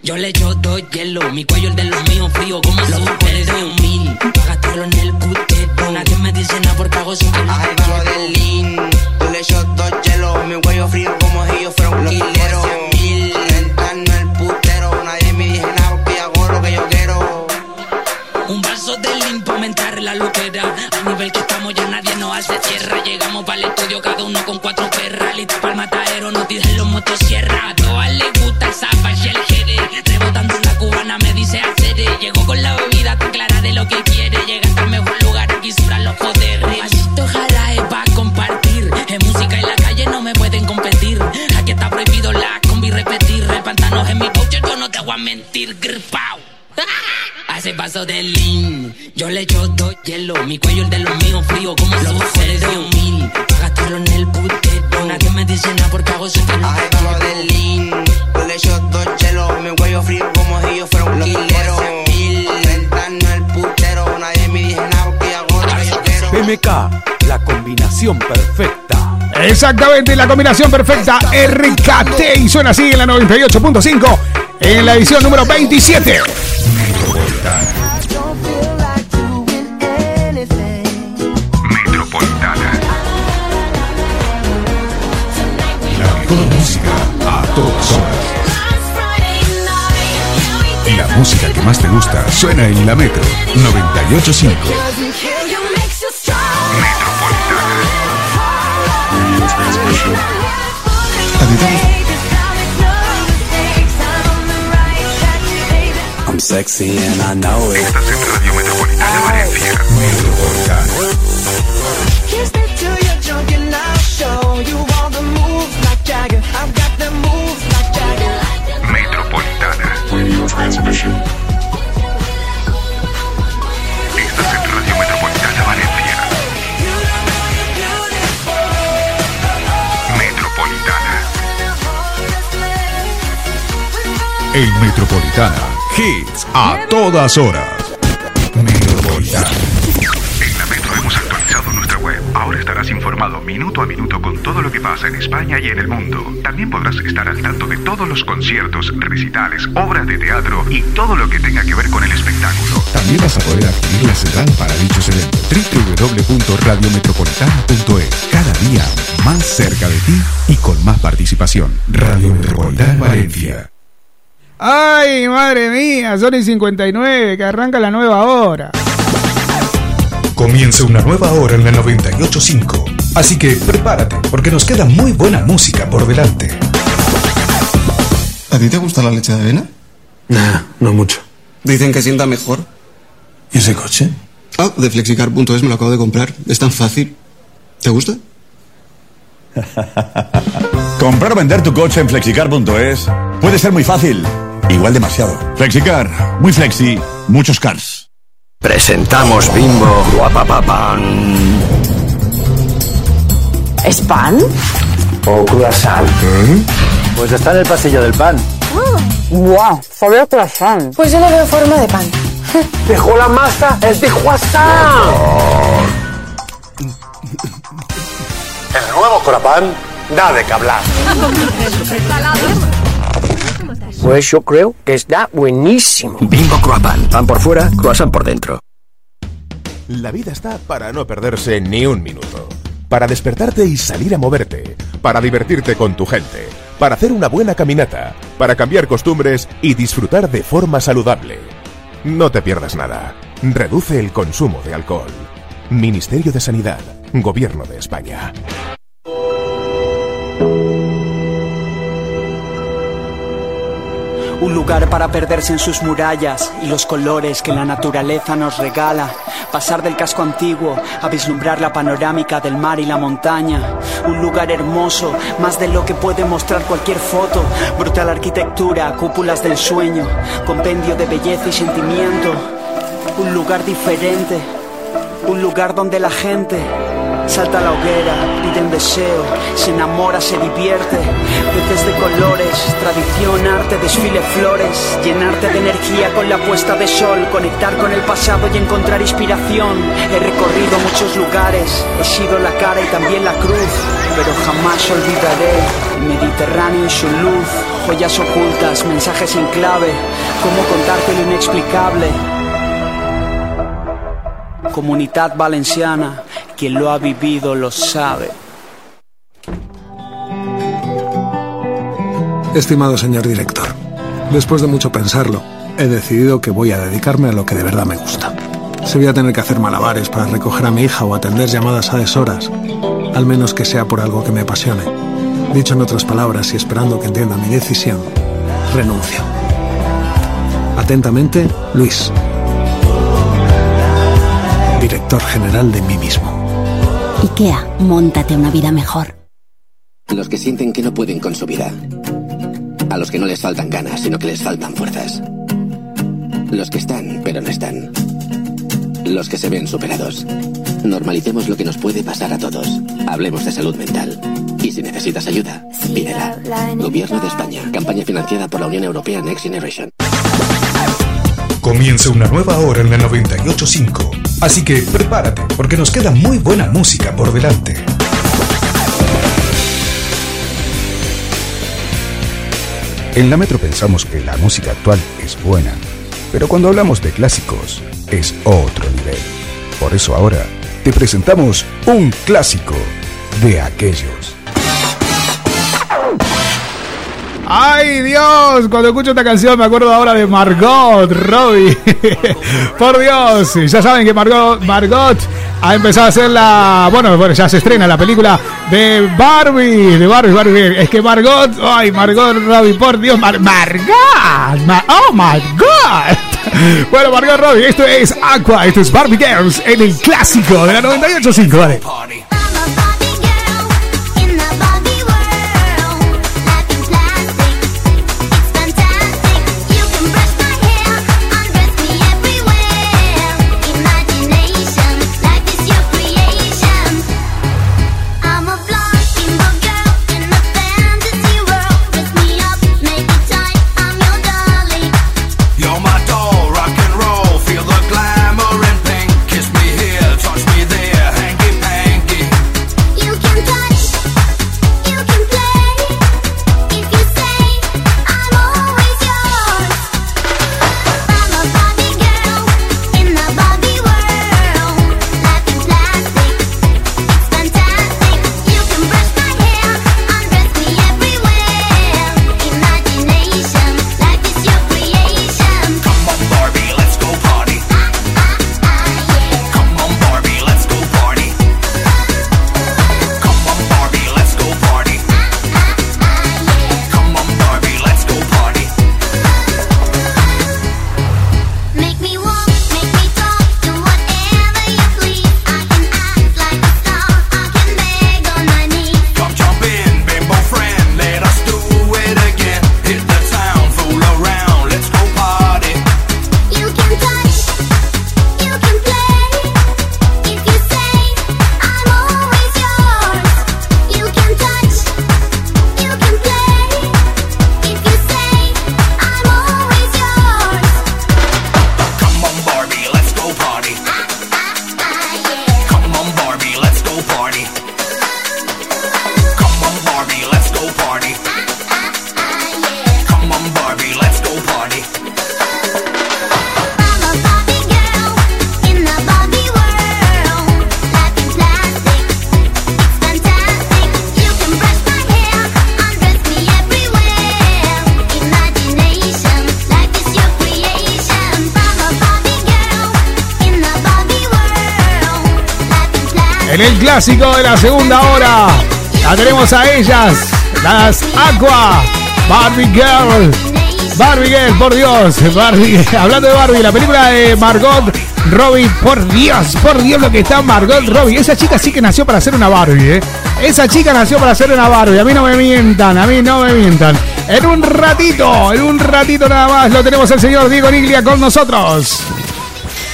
yo le. Yo dos hielos, mi cuello el de los míos frío como los papeles de un mil. Pa' gastarlo en el putero. Nadie me dice nada porque hago Ay, que bajo quiero. del lean, yo le echo dos hielos, mi cuello frío como si yo fuera un quilero. Mil, el putero, nadie me dice nada porque yo hago lo que yo quiero. Un vaso de lean aumentar la loquera. A nivel que estamos ya nadie nos hace tierra. Llegamos para el estudio cada uno con cuatro perras. Lista para el matadero, nos dicen los motosierra. Llegó con la bebida tan clara de lo que quiere. Llega hasta el mejor lugar, aquí sobran los poderes. Pasito jarae pa' compartir. En música en la calle no me pueden competir. Aquí está prohibido la combi repetir. El pantano en mi voucher, yo no te voy a mentir. Gripao. <laughs> Hace paso de lean. Yo le echo dos hielos, mi cuello el de los míos frío como los papeles de un mil. Gastarlo en el putero. Nadie me dice nada porque hago Ay, que bajo del lean, yo le echo dos hielos, mi cuello frío como si yo fuera un quilero. PMK, la combinación perfecta. Exactamente, la combinación perfecta RKT y suena así en la 98.5 en la edición número 27. Metropolitana. La mejor música a todas horas. más te gusta suena en la Metro 985. Sexy and I know it. Radio Metropolitana Valencia. Metropolitana. Like Jagger. Metropolitana. Radio Transmission. Estás en Radio Metropolitana Valencia. Metropolitana. El Metropolitana. Hits a todas horas. En la Metro hemos actualizado nuestra web. Ahora estarás informado minuto a minuto con todo lo que pasa en España y en el mundo. También podrás estar al tanto de todos los conciertos, recitales, obras de teatro y todo lo que tenga que ver con el espectáculo. También vas a poder adquirir la central para dichos eventos. www.radiometropolitana.es Cada día más cerca de ti y con más participación. Radio Metropolitana Valencia. Ay, madre mía, son y 59, que arranca la nueva hora. Comienza una nueva hora en la 985. Así que prepárate, porque nos queda muy buena música por delante. ¿A ti te gusta la leche de avena? Nah, no mucho. Dicen que sienta mejor. ¿Y ese coche? Ah, de flexicar.es me lo acabo de comprar. Es tan fácil. ¿Te gusta? <laughs> Comprar o vender tu coche en flexicar.es puede ser muy fácil. Igual demasiado. Flexicar, muy flexi, muchos cars. Presentamos Bimbo Guapapapan. ¿Es pan? O croissant. Pues está en el pasillo del pan. ¡Wow! Sabe a croissant. Pues yo le veo forma de pan. Dejó la masa, es de croissant. El nuevo croissant da de que hablar. <laughs> Pues yo creo que está buenísimo. Bimbo Croissant. Pan por fuera, croissant por dentro. La vida está para no perderse ni un minuto. Para despertarte y salir a moverte. Para divertirte con tu gente. Para hacer una buena caminata. Para cambiar costumbres y disfrutar de forma saludable. No te pierdas nada. Reduce el consumo de alcohol. Ministerio de Sanidad. Gobierno de España. Un lugar para perderse en sus murallas y los colores que la naturaleza nos regala. Pasar del casco antiguo a vislumbrar la panorámica del mar y la montaña. Un lugar hermoso, más de lo que puede mostrar cualquier foto. Brutal arquitectura, cúpulas del sueño, compendio de belleza y sentimiento. Un lugar diferente, un lugar donde la gente salta a la hoguera, pide un deseo, se enamora, se divierte. Peces de colores, tradición, arte, desfile, flores. Llenarte de energía con la puesta de sol, conectar con el pasado y encontrar inspiración. He recorrido muchos lugares, he sido la cara y también la cruz, pero jamás olvidaré el Mediterráneo y su luz. Joyas ocultas, mensajes en clave, cómo contarte lo inexplicable. Comunidad Valenciana, quien lo ha vivido lo sabe. Estimado señor director, después de mucho pensarlo, he decidido que voy a dedicarme a lo que de verdad me gusta. Si voy a tener que hacer malabares para recoger a mi hija o atender llamadas a deshoras, al menos que sea por algo que me apasione. Dicho en otras palabras y esperando que entienda mi decisión, renuncio. Atentamente, Luis, director general de mí mismo. IKEA, montate una vida mejor. Los que sienten que no pueden con su vida. A los que no les faltan ganas, sino que les faltan fuerzas. Los que están, pero no están. Los que se ven superados. Normalicemos lo que nos puede pasar a todos. Hablemos de salud mental. Y si necesitas ayuda, pídela. Gobierno de España. Campaña financiada por la Unión Europea Next Generation. Comienza una nueva hora en la 985. Así que prepárate, porque nos queda muy buena música por delante. En la Metro pensamos que la música actual es buena, pero cuando hablamos de clásicos es otro nivel. Por eso ahora te presentamos un clásico de aquellos. Ay Dios, cuando escucho esta canción me acuerdo ahora de Margot Robbie. <laughs> Por Dios, ya saben que Margot, Margot ha empezado a hacer la, bueno, bueno, ya se estrena la película de Barbie, de Barbie, Barbie. Es que Margot, ay Margot Robbie, por Dios, Mar- Margot, Ma- oh my God. <laughs> Bueno, Margot Robbie, esto es Aqua, esto es Barbie Girls en el clásico de la 98.5, vale. Clásico de la segunda hora, la tenemos a ellas, las Aqua, Barbie Girl. Barbie Girl, por Dios, Barbie. <laughs> Hablando de Barbie, la película de Margot Robbie, por Dios, por Dios lo que está Margot Robbie. Esa chica sí que nació para ser una Barbie, ¿eh? Esa chica nació para ser una Barbie. A mí no me mientan, a mí no me mientan. En un ratito, en un ratito nada más, lo tenemos el señor Diego Niglia con nosotros.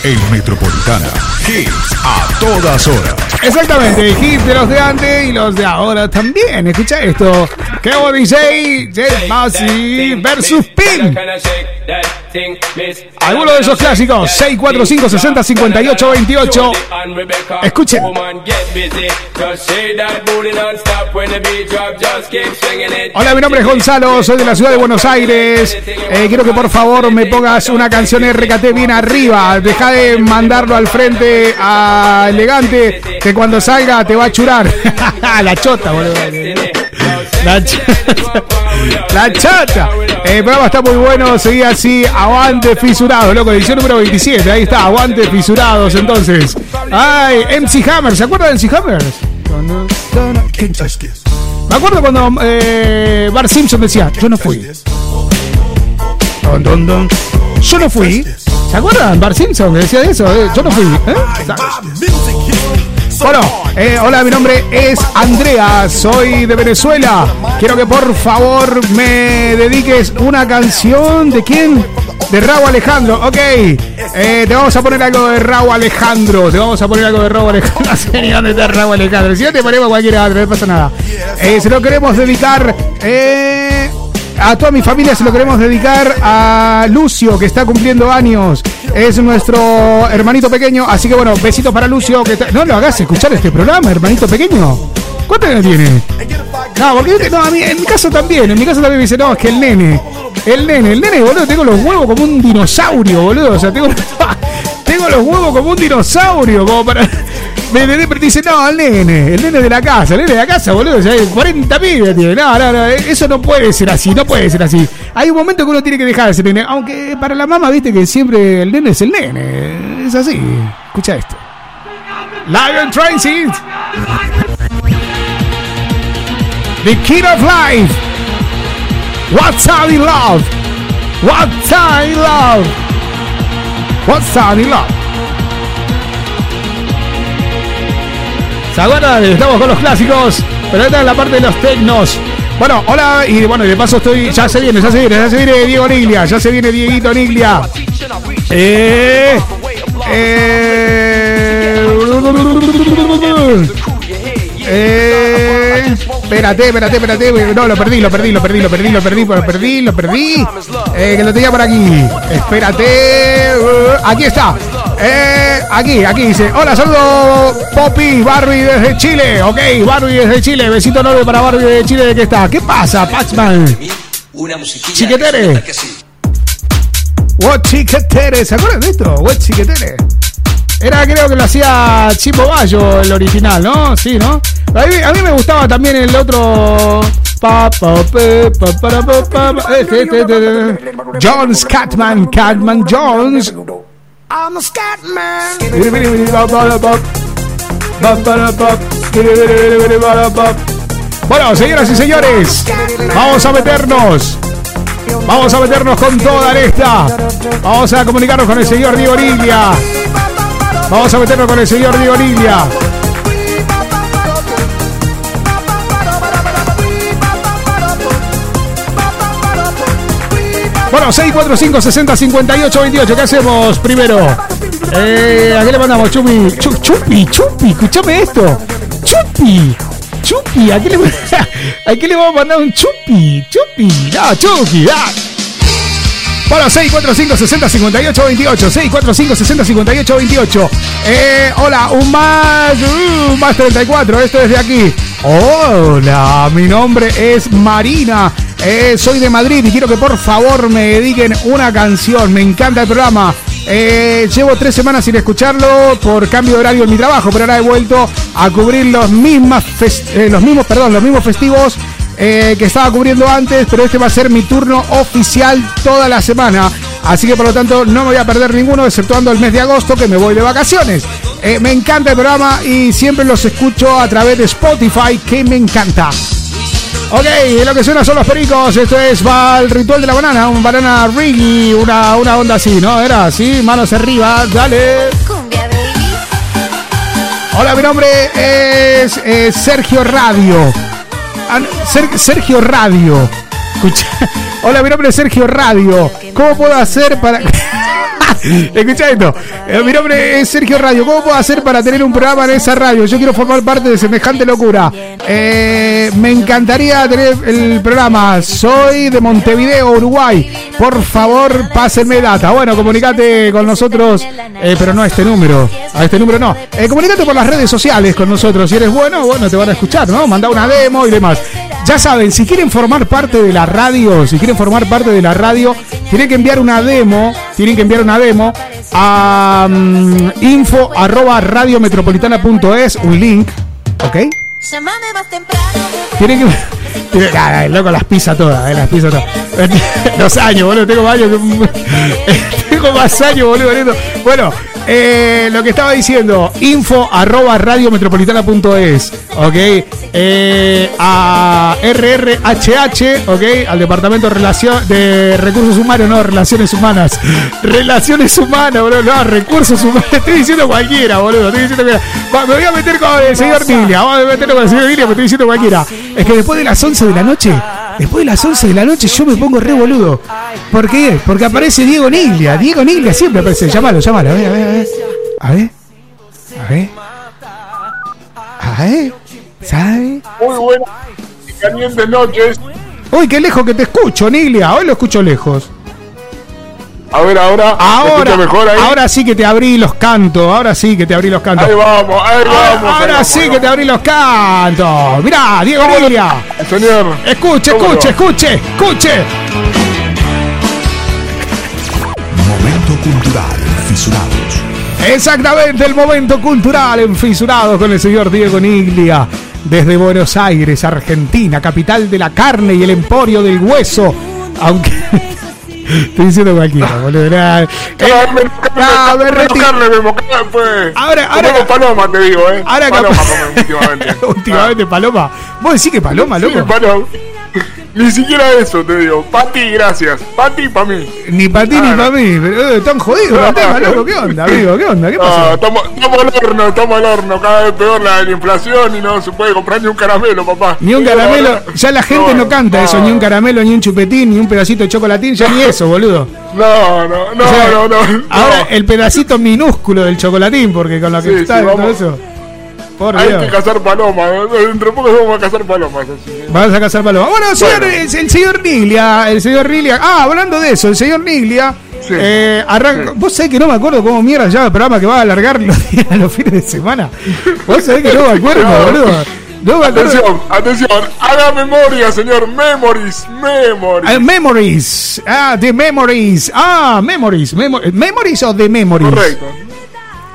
El Metropolitana. Hits a todas horas. Exactamente, hit de los de antes y los de ahora también. Escucha esto. Kevo DJ, Jet Massey versus Pink. Alguno de esos clásicos, 645 60 58 28. Escuchen. Hola, mi nombre es Gonzalo, soy de la ciudad de Buenos Aires. Eh, quiero que por favor me pongas una canción RKT bien arriba. Deja de mandarlo al frente a Elegante, que cuando salga te va a churar. <laughs> la chota, boludo. La chota. <laughs> La chota. El programa está muy bueno, seguí así. Aguante fisurados, loco. Edición número 27. Ahí está, aguante fisurados. Entonces, ay, MC Hammer. ¿Se acuerdan de MC Hammer? Me acuerdo cuando eh, Bart Simpson decía: Yo no fui. Dun, dun, dun. Yo no fui. ¿Se acuerdan? Bart Simpson que decía eso. eh, Yo no fui. ¿eh? Bueno, eh, hola, mi nombre es Andrea, soy de Venezuela. Quiero que por favor me dediques una canción de quién? De Raúl Alejandro, ok. Eh, te vamos a poner algo de Raúl Alejandro. Te vamos a poner algo de Raúl Alejandro. No ni dónde está Raúl Alejandro. Si no te ponemos cualquier otro, no pasa nada. Eh, se lo queremos dedicar. Eh, a toda mi familia se lo queremos dedicar a Lucio, que está cumpliendo años. Es nuestro hermanito pequeño. Así que bueno, besitos para Lucio. Que está- No lo hagas escuchar este programa, hermanito pequeño. ¿Cuántos años tiene? No, porque viste, no, a mí, en mi caso también. En mi caso también me dice, no, es que el nene. El nene, el nene, boludo, tengo los huevos como un dinosaurio, boludo. O sea, tengo, <laughs> tengo los huevos como un dinosaurio, como para. <laughs> Me me- me dice, no, el nene, el nene de la casa, el nene de la casa, boludo, ya hay 40 pibes tiene. No, no, no, eso no puede ser así, no puede ser así. Hay un momento que uno tiene que dejar ese nene, aunque para la mamá, viste que siempre el nene es el nene. Es así. Escucha esto. Lion Transit. The Kid of Life. What's up in love? What's up in love? What's up in love? ¿Se acuerdan? Estamos con los clásicos, pero esta es la parte de los tecnos. Bueno, hola, y bueno, de paso estoy. Ya se viene, ya se viene, ya se viene Diego Niglia, ya se viene Dieguito Niglia. Eh. Eh. Eh, espérate, espérate, espérate. No, lo perdí, lo perdí, lo perdí, lo perdí, lo perdí, lo perdí, lo perdí. Eh, que lo tenía por aquí. Espérate. uh, aquí está. Eh, aquí, aquí dice. Hola, saludo Poppy, Barbie desde Chile. Ok, Barbie desde Chile. Besito enorme para Barbie de Chile. ¿De qué está? ¿Qué pasa, Paxman? Chiquetere. What Chiquetere. ¿Se acuerdan de esto? What Chiquetere. Era creo que lo hacía Chipo Bayo el original, ¿no? Sí, ¿no? A mí, a mí me gustaba también el otro. Este, este. Jones Catman, Jones. I'm a scat man. Bueno, señoras y señores, vamos a meternos. Vamos a meternos con toda en esta. Vamos a comunicarnos con el señor Diego Niglia. Vamos a meternos con el señor Diego Niglia. Bueno, 645 60 58 28. ¿Qué hacemos primero? Eh, ¿A qué le mandamos? Chupi. Chu- chupi, chupi, escúchame esto. Chupi. Chupi, ¿a qué le, <laughs> ¿a le vamos a mandar un chupi? Chupi, no, chupi, ah. Bueno, 645 60 58 28. 645 60 58 28. Eh, hola, un más. uh, más 34. Esto es de aquí. Hola, mi nombre es Marina. Eh, soy de Madrid y quiero que por favor me dediquen una canción. Me encanta el programa. Eh, llevo tres semanas sin escucharlo por cambio de horario en mi trabajo, pero ahora he vuelto a cubrir los mismas eh, los mismos, perdón, los mismos festivos eh, que estaba cubriendo antes, pero este va a ser mi turno oficial toda la semana. Así que por lo tanto no me voy a perder ninguno, exceptuando el mes de agosto que me voy de vacaciones. Eh, me encanta el programa y siempre los escucho a través de Spotify, que me encanta. Ok, lo que suena son los pericos. Esto es va el ritual de la banana, un banana reggae, una, una onda así, ¿no? Era así, manos arriba, dale. Hola, mi nombre es eh, Sergio Radio. Ah, Sergio Radio. Escucha. <laughs> Hola, mi nombre es Sergio Radio. ¿Cómo puedo hacer para.? <laughs> <laughs> <laughs> Escucha esto. Eh, mi nombre es Sergio Radio. ¿Cómo puedo hacer para tener un programa en esa radio? Yo quiero formar parte de semejante locura. Eh, me encantaría tener el programa. Soy de Montevideo, Uruguay. Por favor, pásenme data. Bueno, comunicate con nosotros, eh, pero no a este número. A este número no. Comunicate por las redes sociales con nosotros. Si eres bueno, bueno, te van a escuchar, ¿no? Manda una demo y demás. Ya saben, si quieren formar parte de la radio, si quieren formar parte de la radio, tienen que enviar una demo, tienen que enviar una demo a mm, info arroba radiometropolitana.es, un link, ¿ok? Tienen que. Tiene, ah, el loco las pisa todas, eh, las pisa todas. <laughs> Los años, boludo, tengo más años <laughs> Tengo más años, boludo. Bueno, eh, lo que estaba diciendo, info arroba radiometropolitana.es, ok. Eh, a RRHH, ok, al Departamento de, Relación, de Recursos Humanos, no, Relaciones Humanas. <laughs> Relaciones Humanas, boludo, no, Recursos Humanos. <laughs> Estoy diciendo cualquiera, boludo. Estoy diciendo que. Me voy a meter con el señor Nilia, vamos a meterlo con el señor Nilia, me estoy diciendo cualquiera. Es que después de las 11 de la noche, después de las 11 de la noche, yo me pongo re boludo. ¿Por qué? Porque aparece Diego Niglia. Diego Niglia siempre aparece. Llámalo, llámalo. A ver, a ver, ver. A ver. A ver. A ver. ¿Sabe? Muy calientes noches. Uy, qué lejos que te escucho, Niglia. Hoy lo escucho lejos. A ver, ahora. ¿me Ahora, mejor ahí? ahora sí que te abrí los cantos. Ahora sí que te abrí los cantos. Ahí vamos, ahí vamos. Ahora, ahí vamos, sí ahí que te abrí los cantos. Mirá, Diego Niglia. vamos. Señor. Escuche, ¿Cómo escuche, escuche, escuche. Momento cultural, fisurados. Exactamente, el momento cultural en Fisurados con el señor Diego Niglia. Desde Buenos Aires, Argentina, capital de la carne y el emporio del hueso. Aunque. <laughs> Estoy diciendo cualquiera, boludo. Nah, me pues. Ahora- ahora- paloma, te digo, ¿eh? Ahora paloma últimamente. <laughs> Últimamente, Paloma. ¿Vos decís que Paloma, loco? Sí, paloma. Ni siquiera eso te digo. Pati, gracias. Pati, para mí. Ni para ti Ah, ni no. para mí. Pero eh, están jodidos el tema, loco. ¿Qué onda, amigo? ¿Qué onda? ¿Qué pasa? estamos, estamos al horno, estamos al horno. Cada vez peor la, la inflación y no se puede comprar ni un caramelo, papá. Ni un caramelo, ya la gente no, canta eso, ni un caramelo, ni un chupetín, ni un pedacito de chocolatín, ya ni eso, boludo. No, no, no, O sea, no, no. Ahora el pedacito minúsculo del chocolatín, porque con lo que Sí, está sí, y todo eso. Por Hay Dios. que cazar palomas. ¿eh? Dentro de poco vamos a cazar palomas. Así. ¿eh? Vas a cazar paloma. Bueno, señor, el señor Niglia, el señor Niglia. Ah, hablando de eso, el señor Niglia. eh, arranca- Vos sabés que no me acuerdo cómo mierda se llama el programa que va a alargar los, <laughs> días, los fines de semana. Vos sabés que no me acuerdo, No. boludo. No me acuerdo. Atención, atención. Haga memoria, señor. Memories, memories. Ah, memories. Ah, The Memories. Ah, Memories. Memo- ¿Memories o The Memories? Correcto.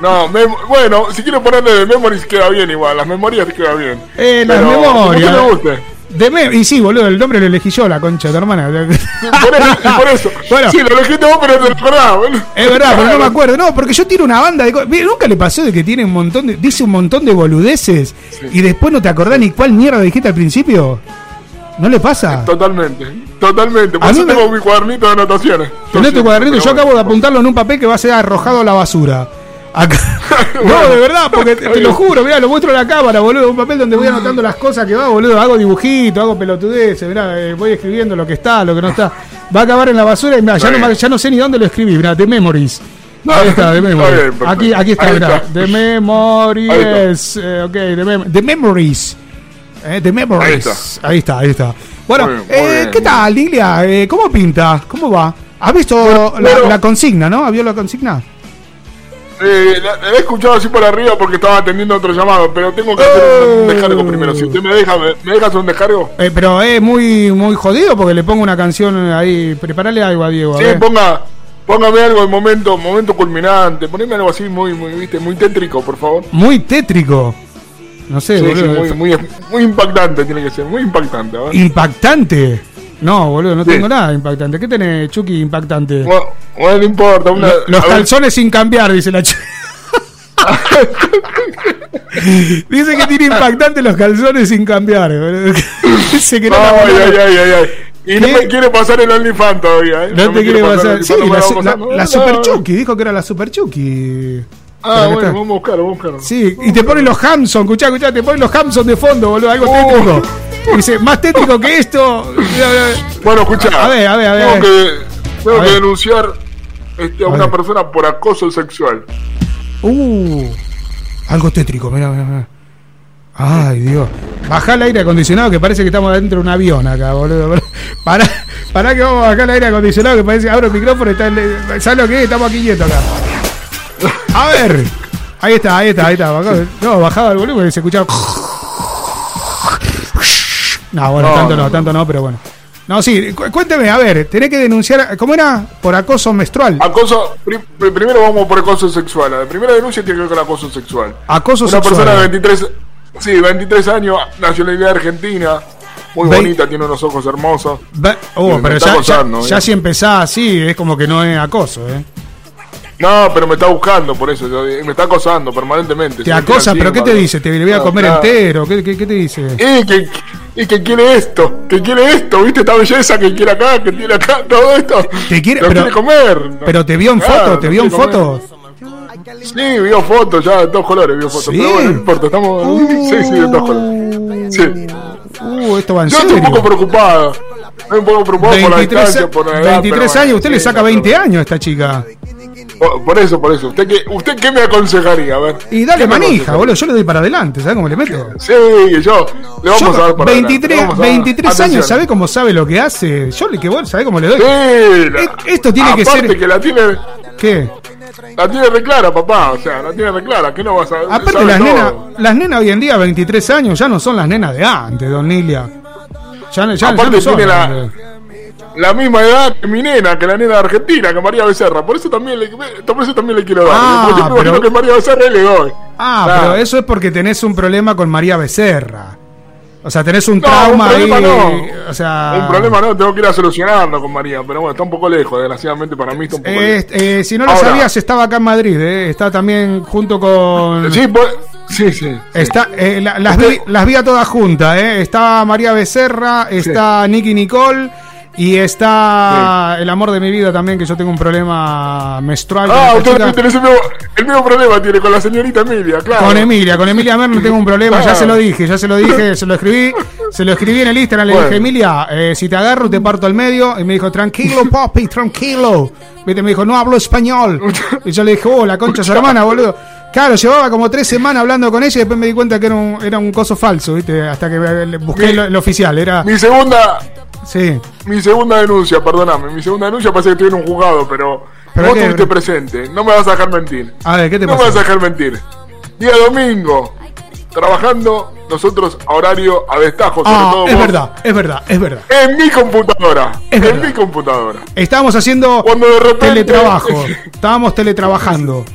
No, bueno, si quiere ponerle de memories queda bien igual. Las memorias queda bien. Eh, las memorias. ¿cómo te guste? The Me- y sí, boludo, el nombre lo elegí yo, la concha de tu hermana. <laughs> Por eso, por eso. Bueno. Sí, lo elegiste vos, pero te lo acordás, boludo. Es verdad, pero no me acuerdo. No, porque yo tiro una banda de cosas. Nunca le pasó de que tiene un montón de. Dice un montón de boludeces y después no te acordás ni cuál mierda dijiste al principio. ¿No le pasa? Totalmente, totalmente. Por A eso me- tengo mi cuadernito de anotaciones. Tenés tu cuadernito, yo acabo de apuntarlo en un papel que va a ser arrojado a la basura. Acá. <laughs> No, de verdad, porque te, te lo juro, mirá, lo muestro a la cámara, boludo. Un papel donde voy anotando las cosas que va, boludo. Hago dibujitos, hago pelotudeces, mirá, eh, voy escribiendo lo que está, lo que no está. Va a acabar en la basura y mirá, ya, no, ya no sé ni dónde lo escribí, mirá, The Memories. Ahí está, The Está Memories. bien. Aquí, aquí está, mirá. está. The Memories. eh, ok, The, Mem- The Memories. Eh, The Memories. Ahí está. Ahí está, ahí. Bueno, Muy bien, muy eh, bien. ¿qué tal, Lilia? Eh, ¿Cómo pinta? ¿Cómo va? ¿Has visto la, bueno. la consigna, no? ¿Has visto la consigna? Eh, la, la he escuchado así por arriba porque estaba atendiendo otro llamado, pero tengo que hacer un descargo primero. Si usted me deja, ¿me, me deja hacer un descargo? Eh, pero es muy muy jodido porque le pongo una canción ahí. Preparale algo a Diego. Sí, ponga, póngame algo de momento, momento culminante. Poneme algo así muy, muy, viste, muy tétrico, por favor. Muy tétrico. No sé, Sí, sí, muy, muy, muy impactante tiene que ser, muy impactante. a ver. Impactante. No, boludo, no Sí. tengo nada impactante. ¿Qué tenés, Chucky, impactante? Bueno, bueno, no importa. Una, los ver, calzones sin cambiar, dice la Chucky. <laughs> dice que tiene impactante los calzones sin cambiar. <laughs> dice que no Ay, ay, ay, ay, ay. Y no ¿Qué? me quiere pasar el OnlyFans todavía. ¿eh? No, te quiere pasar. Sí, no la, no, no. Super Chucky, dijo que era la Super Chucky. Ah, bueno, vamos a buscar, vamos a buscar. Sí, y te ponen los Hamson, escuchá, escuchá, te ponen los Hamson de fondo, boludo, algo tétrico. Y <laughs> dice, más tétrico que esto. Bueno, escucha. A ver, a ver, a ver. Tengo que, tengo A que ver. denunciar este, a, A una ver. persona por acoso sexual. Uh, algo tétrico, mirá, mirá, mirá. Ay, Dios. Bajá el aire acondicionado que parece que estamos dentro de un avión acá, boludo. <laughs> Pará, pará que vamos a bajar el aire acondicionado que parece que abro el micrófono y está el- ¿Sabes lo que es? Estamos aquí quietos acá. A ver. Ahí está, ahí está, ahí está. No, bajaba el volumen y se escuchaba. No, bueno, No, tanto no, no, tanto no, pero bueno. No, sí, cu- cuénteme, a ver, tenés que denunciar, ¿cómo era? Por acoso menstrual. Acoso, pri- pri- primero vamos por acoso sexual. La primera denuncia tiene que ver con acoso sexual. Acoso Una sexual. persona de 23, sí, 23 años, nacionalidad argentina, muy Ve- bonita, tiene unos ojos hermosos. Oh, pero ya, acosando, ya, ya si empezás así, es como que no es acoso, ¿eh? No, pero me está buscando por eso, me está acosando permanentemente. Te acosa, pero ¿qué te dice? ¿Te voy a comer entero? ¿Qué, qué, qué te dice? Y que, y que quiere esto, que quiere esto, ¿viste? Esta belleza que quiere acá, que tiene acá, <laughs> todo esto. Te quiere, pero, quiere comer. pero te vio en Claro, foto, te vio en fotos. Sí, vio fotos, ya de todos colores vio fotos. Sí. Pero bueno, no importa, estamos. Sí, sí, de todos colores. Sí. Uh, esto va en Yo estoy un serio. poco preocupado. Estoy un poco preocupado por la 23, distancia, por la edad. 23 pero, años, usted le saca no, 20 años a esta chica. Por, por eso, por eso. ¿Usted qué, ¿Usted qué me aconsejaría? A ver. Y dale ¿Qué me manija, boludo, yo le doy para adelante, ¿sabes cómo le meto? Sí, yo. Le vamos Yo, a dar para adelante, 23, le vamos a dar- 23 años, Atención. ¿sabe cómo sabe lo que hace? Yo le que vos, ¿sabe cómo le doy? Sí, la- E- Esto tiene que ser. que la tiene, ¿Qué? la tiene reclara, papá. O sea, la tiene reclara. ¿Qué no vas a Aparte, las nenas, las nenas hoy en día, 23 años, ya no son las nenas de antes, don Nilia. Ya, ya, ya Aparte no son tiene la- la misma edad que mi nena, que la nena de Argentina, que María Becerra. Por eso también le, por eso también le quiero dar. Ah, porque yo pero- que María Becerra le doy. Ah, Claro. pero eso es porque tenés un problema con María Becerra. O sea, tenés un No, trauma un problema ahí. no. O sea, Un problema no, tengo que ir a solucionarlo con María, pero bueno, está un poco lejos, desgraciadamente para mí está un poco Eh, lejos. eh, si no lo Ahora- sabías, estaba acá en Madrid. eh, Está también junto con. Sí, pues, sí, sí. Está, eh, la- las, vi, las vi a todas juntas. Eh. Está María Becerra, está Nicky Nicole. Y está el amor de mi vida también, que yo tengo un problema menstrual. con Ah, usted tenés el mismo, el mismo problema tiene con la señorita Emilia, claro. Con Emilia, con Emilia Merno tengo un problema, ya se lo dije, ya se lo dije, se lo escribí, se lo escribí en el Instagram, le Bueno. dije, Emilia, eh, si te agarro te parto al medio, y me dijo, tranquilo papi, tranquilo, viste, me dijo, no hablo español, y yo le dije, oh, la concha de su hermana, boludo, claro, llevaba como tres semanas hablando con ella y después me di cuenta que era un, era un coso falso, viste, hasta que busqué Mi- lo, lo oficial, era, Mi segunda, sí, mi segunda denuncia, perdóname, mi segunda denuncia parece que estoy en un juzgado, pero, ¿Pero vos estuviste presente, no me vas a dejar mentir. a ver, ¿qué te no me pasó? vas a dejar mentir. Día domingo, trabajando nosotros a horario a destajo, sobre Ah, todo es vos, verdad, es verdad, es verdad. En mi computadora, Es en verdad. mi computadora. Estábamos haciendo Cuando de repente- teletrabajo, <laughs> estábamos teletrabajando,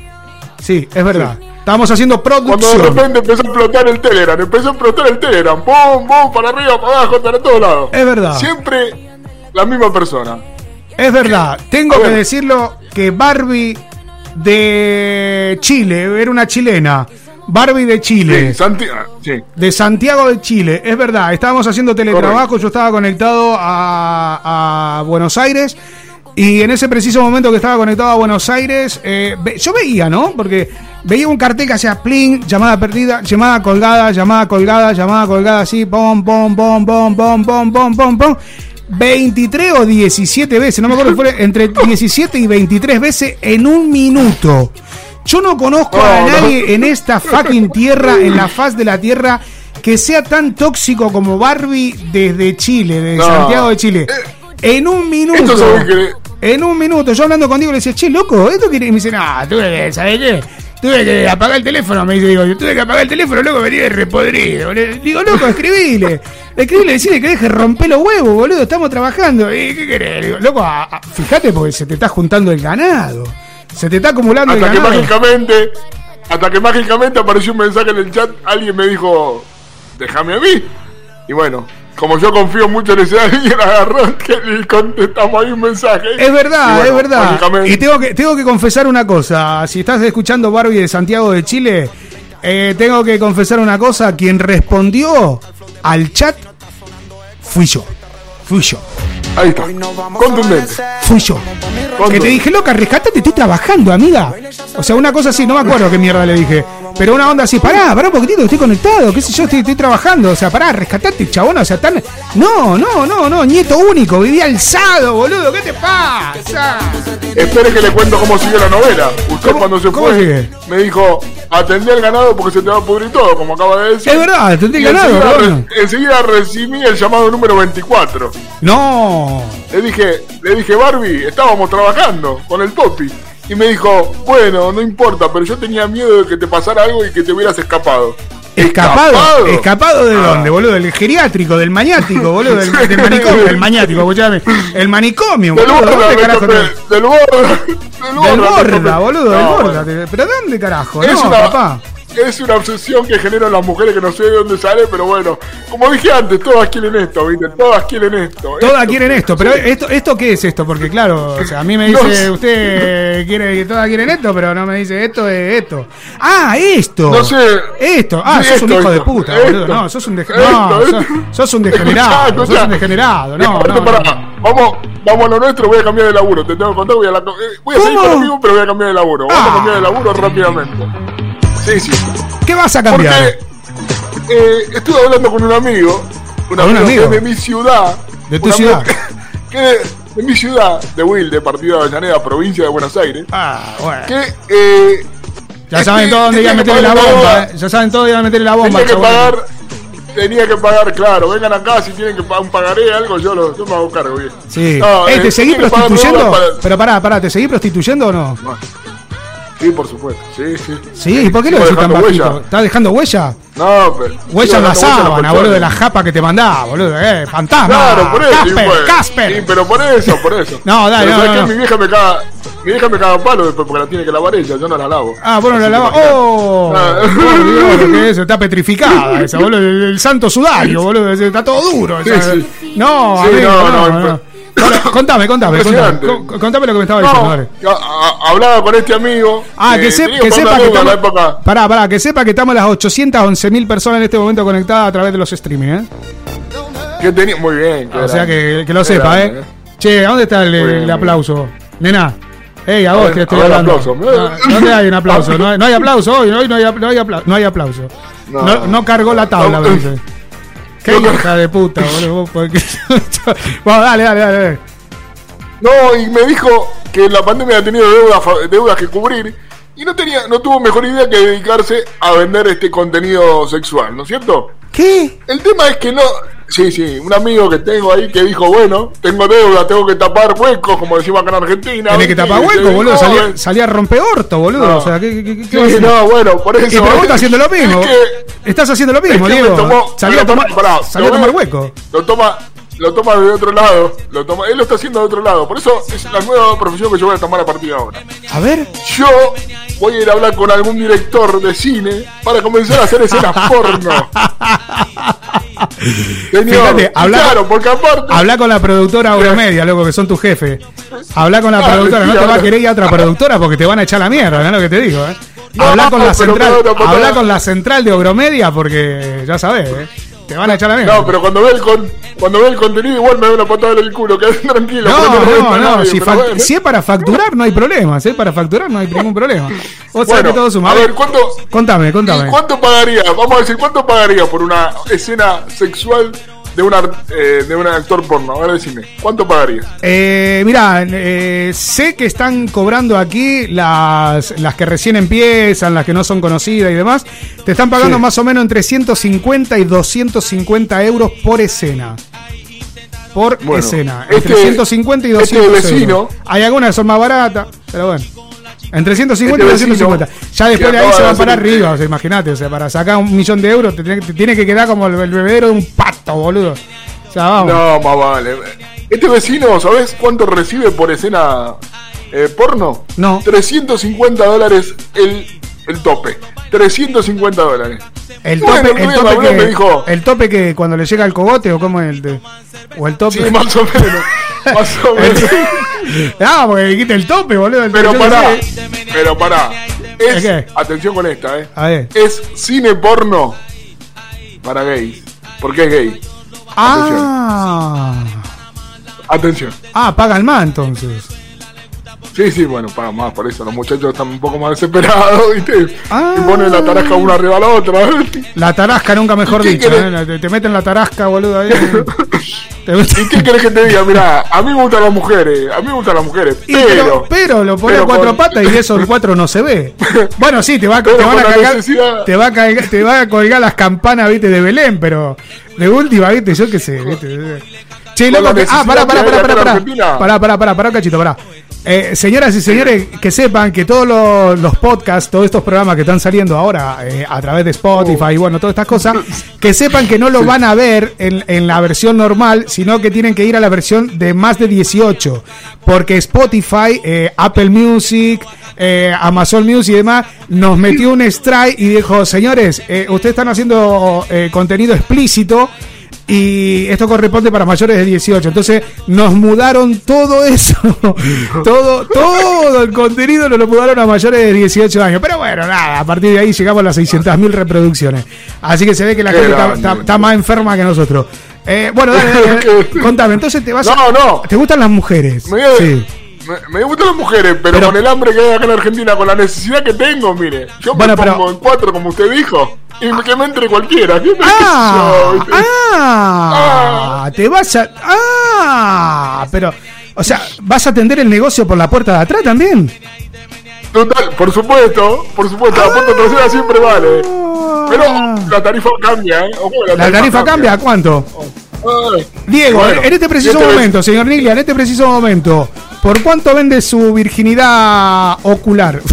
sí, es verdad, estábamos haciendo Cuando de producción. repente empezó a explotar el Telegram, empezó a explotar el Telegram, pum, pum, para arriba, para abajo, para todos lados. Es verdad. Siempre la misma persona. Es verdad, tengo A que ver. decirlo que Barbie de Chile, era una chilena. Barbie de Chile. Sí, Santi- ah, sí. De Santiago de Chile, es verdad, estábamos haciendo teletrabajo, yo estaba conectado a, a Buenos Aires y en ese preciso momento que estaba conectado a Buenos Aires, eh, yo veía, ¿no? Porque veía un cartel que hacía pling, llamada perdida, llamada colgada, llamada colgada, llamada colgada, así, pom, pom, pom, pom, pom, pom, pom, pom, pom. 23 o 17 veces, no me acuerdo, fue entre 17 y 23 veces en un minuto. Yo no conozco a no. nadie en esta fucking tierra, en la faz de la tierra, que sea tan tóxico como Barbie desde Chile, desde No. Santiago de Chile. En un minuto. que- En un minuto. Yo hablando contigo le decía, che, loco, ¿esto quiere? Y me dice, no, tuve que, ¿sabés qué? Tuve que apagar el teléfono, me dice, digo, tuve que apagar el teléfono, loco, venía de repodrido. Le digo, loco, escribile. Escribile, decirle que deje romper los huevos, boludo, estamos trabajando. ¿Y qué querés? Le digo, loco, a- a- fíjate porque se te está juntando el ganado. Se te está acumulando Hasta el que ganado. mágicamente, hasta que mágicamente apareció un mensaje en el chat, alguien me dijo, déjame a mí. Y bueno, como yo confío mucho en ese alguien, <laughs> agarró que- y contestamos ahí un mensaje. Es verdad, bueno, es verdad. Y tengo que, tengo que confesar una cosa. Si estás escuchando Barbie de Santiago de Chile, eh, tengo que confesar una cosa. Quien respondió al chat fui yo. Fui yo. Ahí está. Contundente. Fui yo. Que te dije, loca, rescatate, estoy trabajando, amiga. O sea, una cosa así, no me acuerdo qué mierda le dije. Pero una onda así, pará, pará un poquitito, estoy conectado, qué sé yo, estoy, estoy trabajando. O sea, pará, rescatate, chabón. O sea, tan. No, no, no, no, nieto único, vivía alzado, boludo, ¿qué te pasa? Espere que le cuento cómo siguió la novela. Usted cuando se cómo fue sigue? me dijo, atendí al ganado porque se te va a pudrir todo, como acaba de decir. Es verdad, atendí al ganado, enseguida re- Enseguida recibí el llamado número 24. No. Le dije, le dije, Barbie, estábamos trabajando con el Poppy. Y me dijo, bueno, no importa, pero yo tenía miedo de que te pasara algo y que te hubieras escapado. Escapado, escapado de Ah. dónde, boludo, del geriátrico, del maniático, boludo, del, <laughs> del manicomio, del maniático, escuchame, el manicomio, Del boludo, borda, ¿dónde carajo del borda, del Del borda, borda, boludo, del No, borda, te- pero ¿de dónde carajo? Es no, una, papá. Es una obsesión que generan las mujeres que no sé de dónde sale, pero bueno, como dije antes, todas quieren esto, ¿viste? Todas quieren esto. Todas Esto. quieren esto, pero esto, esto qué es esto, porque claro, o sea, a mí me dice usted quiere que todas quieren esto, pero no me dice esto es esto. Ah, esto. No sé. Esto. Ah, sos un esto, hijo de puta, boludo. No, sos un Esto, no, sos, sos un degenerado, <laughs> sos un degenerado. No, no, no. Vamos, vamos a lo nuestro, voy a cambiar de laburo. Te tengo que contar, voy a, la- eh, voy a seguir ¿Cómo? con lo mismo, pero voy a cambiar de laburo. Vamos Ah. a cambiar de laburo rápidamente. Sí, sí. ¿Qué vas a cambiar? Porque eh, estuve hablando con un amigo, un ¿Con un amigo, amigo? que es de mi ciudad. ¿De tu amigo ciudad? <laughs> Que, es de mi ciudad, de Wilde, partido de Avellaneda, provincia de Buenos Aires. Ah, bueno. Que eh, Ya saben todo dónde iban a meterle la bomba, eh. Ya saben todo dónde iban a meterle la bomba, Tenía que pagar, tenía que pagar, claro. Vengan acá si tienen que pagar un pagaré, algo, yo, lo, yo me hago cargo bien. Sí. No, Eh, ¿Te seguís prostituyendo? para- Pero pará, pará, ¿te seguís prostituyendo o no? Sí, por supuesto. Sí, sí. Sí, ¿y por qué lo decís tan bajito? huella. ¿Estás dejando huella? No, pero. Huella en la sábana, boludo, de la japa que te mandaba, boludo. Eh, fantasma. Claro, por eso. Casper, sí, pues. Casper. Sí, pero por eso, por eso. <laughs> No, dale, Pero no. Mi vieja me caga. Mi vieja me caga palo después porque la tiene que lavar ella, yo no la lavo. Ah, bueno, la imagínate. ¡Oh! Ah. Dios, lo que es, está petrificada esa, boludo. El, el santo sudario, boludo. Está todo duro. <laughs> Sí, esa-. No, amigo, no, no, no, no. Bueno, contame, contame, contame. Contame lo que me estaba diciendo. No, a- a- hablaba con este amigo. Ah, eh, que, se- tenía que sepa que estamos. época. Pará, pará, que sepa que estamos las 811 mil personas en este momento conectadas a través de los streaming, ¿eh? Que tenía, muy bien. O sea que, que lo sepa, grande, ¿eh? Che, ¿a dónde está el, aplauso? Nena. Ey, a A vos ver, que estoy hablando. aplauso. No, ¿Dónde hay un aplauso? No hay, no hay aplauso hoy, hoy no hay, apl- no hay, apla- no hay aplauso. No cargó la tabla, me dice. Qué hija de puta, boludo. vos, porque- <laughs> Vamos, dale, dale, dale. dale. No, y me dijo que la pandemia ha tenido deudas, deudas que cubrir y no tenía, no tuvo mejor idea que dedicarse a vender este contenido sexual, ¿no es cierto? ¿Qué? El tema es que no. Sí, sí, un amigo que tengo ahí que dijo, bueno, tengo deuda, tengo que tapar huecos, como decimos acá en Argentina. Tenés que tapar Y se hueco, boludo. Salía, eh. salía a romper orto, boludo. No. O sea, ¿qué, qué, qué, Sí, no, bueno, por eso. Y pero vos estás haciendo lo <laughs> mismo. Es que- Estás haciendo lo mismo, es que Diego. tomó- Salía a tomar, pará, salía a lo tomar ve- hueco. Lo toma, lo toma de otro lado. Lo toma, él lo está haciendo de otro lado. Por eso es la nueva profesión que yo voy a tomar a partir de ahora. A ver. Yo voy a ir a hablar con algún director de cine para comenzar a hacer escenas porno. <laughs> <laughs> Señor, Fíjate, habla, claro, porque aparte. habla con la productora Euromedia, loco, que son tu jefe. Habla con la Claro, productora, no te va a querer ir a otra <laughs> productora porque te van a echar la mierda, ¿no es lo que te digo? ¿eh? No, habla con la central, habla con la central de Euromedia porque ya sabes, ¿eh? Te van a echar la mierda. No, pero cuando ve el con, cuando ve el contenido igual me da una patada en el culo, quédate <laughs> tranquilo. No, no, no, si, bueno. si es para facturar no hay problema, si es para facturar no hay ningún problema. Vos sabés Bueno, que todo suma. a ver, ¿cuánto, Contame, ¿Y contame. cuánto pagaría? Vamos a decir, ¿cuánto pagaría por una escena sexual de, una, eh, de un actor porno? A ver, decime, ¿cuánto pagaría? Eh, mira, eh, sé que están cobrando aquí las, las que recién empiezan, las que no son conocidas y demás. Te están pagando Sí. más o menos entre 150 y 250 euros por escena. Por Bueno, escena. este- entre 150 y este 200 vecino- euros. Hay algunas que son más baratas, pero bueno. Entre 150 y Este vecino 250. Ya después de ahí se van para arriba, o sea, imagínate. O sea, para sacar un millón de euros te tiene, te tiene que quedar como el, el bebedero de un pato, boludo. O sea, vamos. No, más vale. Este vecino, ¿sabes cuánto recibe por escena eh, porno? No. 350 dólares el, el tope. 350 dólares. El tope, el tope y que, me dijo- el tope que cuando le llega el cogote o cómo es el de, o el tope. Sí, más o menos. <laughs> más o menos. <laughs> ah, porque dijiste el tope, boludo. el Pero pará, pero pará. Es, ¿Qué? atención con esta, eh. A ver. Es cine porno para gays. Porque es gay. Ah, Atención. ah, pagan más entonces. Sí, sí, bueno, paga más, por eso los muchachos están un poco más desesperados, <laughs> ¿viste? Ah. Y ponen la tarasca una arriba a la otra. La tarasca nunca mejor ¿Qué dicho? ¿eh? te, te meten la tarasca, boludo. Ahí. ¿Y qué querés que te diga? Mira, a mí me gustan las mujeres, a mí me gustan las mujeres, Y pero, pero... pero lo pones cuatro con- patas y eso el cuatro no se ve. <laughs> Bueno, sí, te va, te van a cagar, necesidad. te va a cagar- te va a colgar las campanas, viste, de Belén, pero de última, viste, yo qué sé, viste. Che, loco, la que- ah, pará, pará, pará, pará, pará, pará, pará, pará, pará, cachito, pará. Eh, señoras y señores, que sepan que todos los, los podcasts, todos estos programas que están saliendo ahora eh, a través de Spotify y bueno, todas estas cosas, <laughs> que sepan que no lo van a ver en, en la versión normal, sino que tienen que ir a la versión de más de 18. Porque Spotify, eh, Apple Music, eh, Amazon Music y demás, nos metió un strike y dijo, señores, eh, ustedes están haciendo eh, contenido explícito y esto corresponde para mayores de 18. Entonces nos mudaron todo eso, <laughs> todo, todo el contenido nos lo mudaron a mayores de 18 años. Pero bueno, nada, a partir de ahí llegamos a las 600.000 reproducciones. Así que se ve que la Qué gente está, grande. está- está más enferma que nosotros. Eh, bueno, dale, dale, dale. <laughs> contame, entonces te vas a- No, no. ¿Te gustan las mujeres? Me, Sí. Me, me gustan las mujeres, pero, Pero- con el hambre que hay acá en Argentina, con la necesidad que tengo, mire. Yo Bueno, me pero- pongo en cuatro, como usted dijo, y que me entre cualquiera. ¿Qué me Ah, ¿viste? ah, te vas a. Ah, pero. O sea, ¿vas a atender el negocio por la puerta de atrás también? Total, por supuesto, por supuesto, la puerta trasera siempre vale. Pero la tarifa cambia, ¿eh? Ojo, ¿La tarifa cambia a cuánto? Diego, Bueno, en este preciso este momento, señor Niglia, en este preciso momento, ¿por cuánto vende su virginidad ocular? <laughs>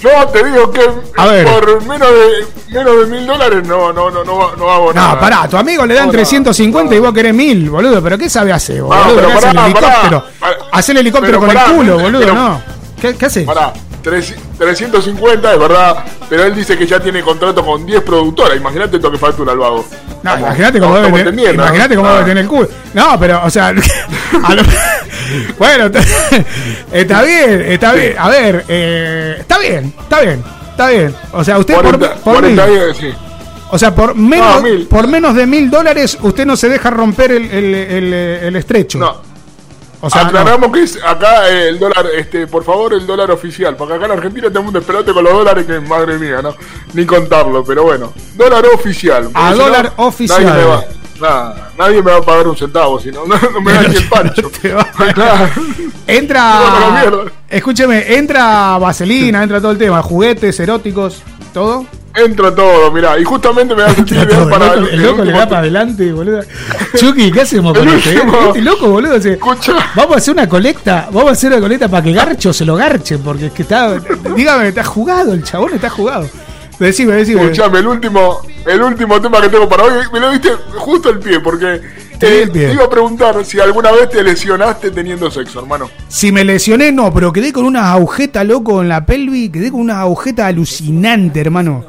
Yo te digo que A ver. por menos de menos de mil dólares no, no, no, no, no hago nada. No, pará, tu amigo le dan No, no, 350 y vos querés 1000, boludo. ¿Pero qué sabe hacer, boludo? Ah, pero ¿Qué hace el helicóptero? pará. Hace el helicóptero con pará, el culo, boludo, pero- no. ¿Qué, qué hace? Pará, tres- 350 es verdad, pero él dice que ya tiene contrato con 10 productoras. Imagínate lo que factura el vago. No, imagínate cómo debe tener, imagínate cómo debe tener el culo. No, pero, o sea, <laughs> lo- bueno, está, bien, está bien. A ver, eh, está bien, está bien, está bien. O sea, usted por, 40, por mil. 40 días, sí. O sea, por menos, No, mil. por menos de mil dólares, usted no se deja romper el, el, el, el estrecho. No. O sea, Aclaramos que es acá eh, el dólar, este, por favor, el dólar oficial, porque acá en Argentina tenemos un despelote con los dólares que madre mía, ¿no? Ni contarlo, pero bueno. Dólar oficial. A no, dólar oficial. Nadie me, va, nada, nadie me va a pagar un centavo, si no, no, no me <laughs> da ni el pancho. Entra. <laughs> No, no, mierda. Escúcheme, entra vaselina, entra todo el tema, juguetes eróticos, todo. Entra todo, mirá, y justamente me da el para loco, el loco le da para adelante, boludo. Chucky, ¿qué hacemos con El este? último. Este loco, boludo. se- vamos a hacer una colecta, vamos a hacer una colecta para que Garcho se lo garche, porque es que está. Dígame, está jugado, el chabón está jugado. Decime, decime. Escuchame, el último, el último tema que tengo para hoy, me lo diste justo el pie, porque Te eh, el te iba a preguntar si alguna vez te lesionaste teniendo sexo, hermano. Si me lesioné, no, pero quedé con una agujeta loco en la pelvis, quedé con una agujeta alucinante, hermano.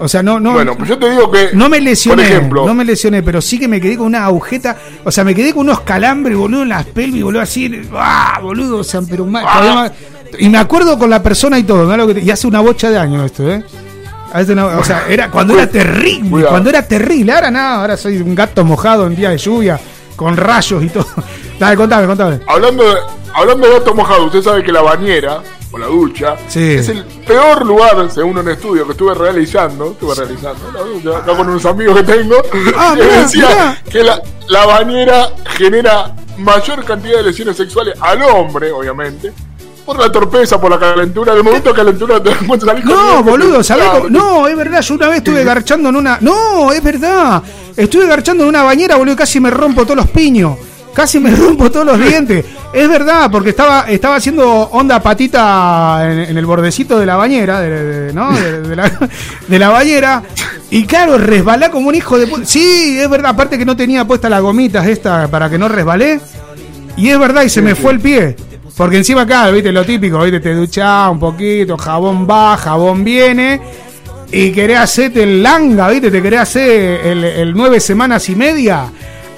O sea, no, no. Bueno, pues yo te digo que. No me lesioné, Por ejemplo. no me lesioné, pero sí que me quedé con una agujeta, o sea, me quedé con unos calambres, boludo, en las pelvis, boludo, así, ¡ah, boludo! O sea, pero más- y me acuerdo con la persona y todo, te- y hace una bocha de años esto, ¿eh? O sea, era cuando era terrible, Cuidado. cuando era terrible, ahora nada, ahora soy un gato mojado en día de lluvia, con rayos y todo. <laughs> Dale, contame, contame. Hablando de, hablando de gato mojado, usted sabe que la bañera o la ducha Sí. es el peor lugar, según un estudio que estuve realizando, estuve realizando la ducha, acá con unos amigos que tengo, Ah, <laughs> que mirá, decía mirá. que la, la bañera genera mayor cantidad de lesiones sexuales al hombre, obviamente. Por la torpeza, por la calentura, del momento de calentura te salir No, boludo, ¿sabés cómo? No, es verdad, yo una vez estuve garchando en una. No, es verdad. Estuve garchando en una bañera, boludo, y casi me rompo todos los piños. Casi me rompo todos los dientes. Es verdad, porque estaba, estaba haciendo onda patita en, el bordecito de la bañera, de, ¿no? De la, de la bañera. Y claro, resbalá como un hijo de puta. Sí, es verdad, aparte que no tenía puesta las gomitas esta para que no resbalé. Y es verdad, y se me fue el pie. Porque encima acá, viste, lo típico, viste, te duchás un poquito, jabón va, jabón viene. Y querés hacerte el langa, viste, te querés hacer el, el nueve semanas y media.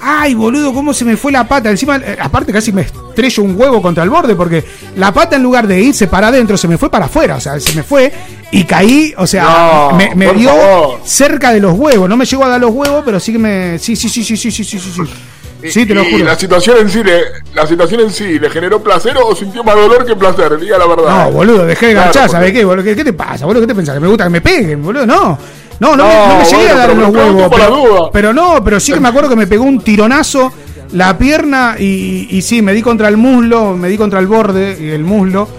Ay, boludo, cómo se me fue la pata. Encima, eh, aparte casi me estrello un huevo contra el borde porque la pata en lugar de irse para adentro se me fue para afuera. O sea, se me fue y caí, o sea, No, me, dio favor. cerca de los huevos. No me llegó a dar los huevos, pero sí que me... Sí, sí, sí, sí, sí, sí, sí, sí. sí. Sí, te lo y juro. la situación en sí le, la situación en sí le generó placer o sintió más dolor que placer, diga la verdad. No, boludo, dejé de Claro, garchar, porque- ¿sabes qué, boludo? ¿Qué, qué te pasa, boludo? ¿Qué te pensás? ¿Que me gusta que me peguen, boludo? No. No, no, me, No, llegué a dar unos huevos. Pero, pero no, pero sí que me acuerdo que me pegó un tironazo la pierna y, y sí, me di contra el muslo, me di contra el borde y el muslo.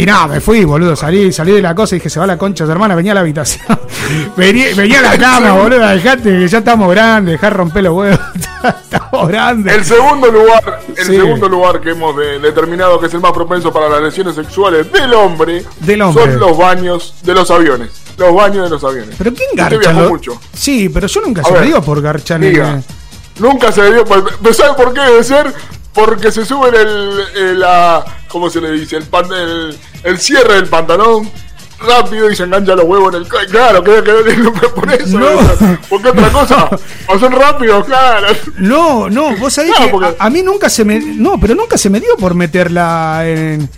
Y nada, me fui, boludo, salí, salí de la cosa y dije, se va la concha, de hermana, venía a la habitación. <laughs> venía, venía a la cama, boludo, dejate que ya estamos grandes, dejar romper los huevos. <laughs> estamos grandes. El segundo lugar, el Sí. segundo lugar que hemos de- determinado que es el más propenso para las lesiones sexuales del hombre, Del hombre. son los baños de los aviones. Los baños de los aviones. ¿Pero quién garcha? lo- mucho. Sí, pero yo nunca A se me ver, dio por garchar en diga. el- Nunca se le dio. por- ¿pero ¿Sabe por qué debe ser? Porque se sube el, el- la, ¿cómo se le dice? El, pan- el, el cierre del pantalón rápido y se engancha los huevos en el claro que, que- por eso No. porque otra cosa pasó rápido claro No, no, vos sabés Claro, que porque- a, a mí nunca se me. No, pero nunca se me dio por meterla en.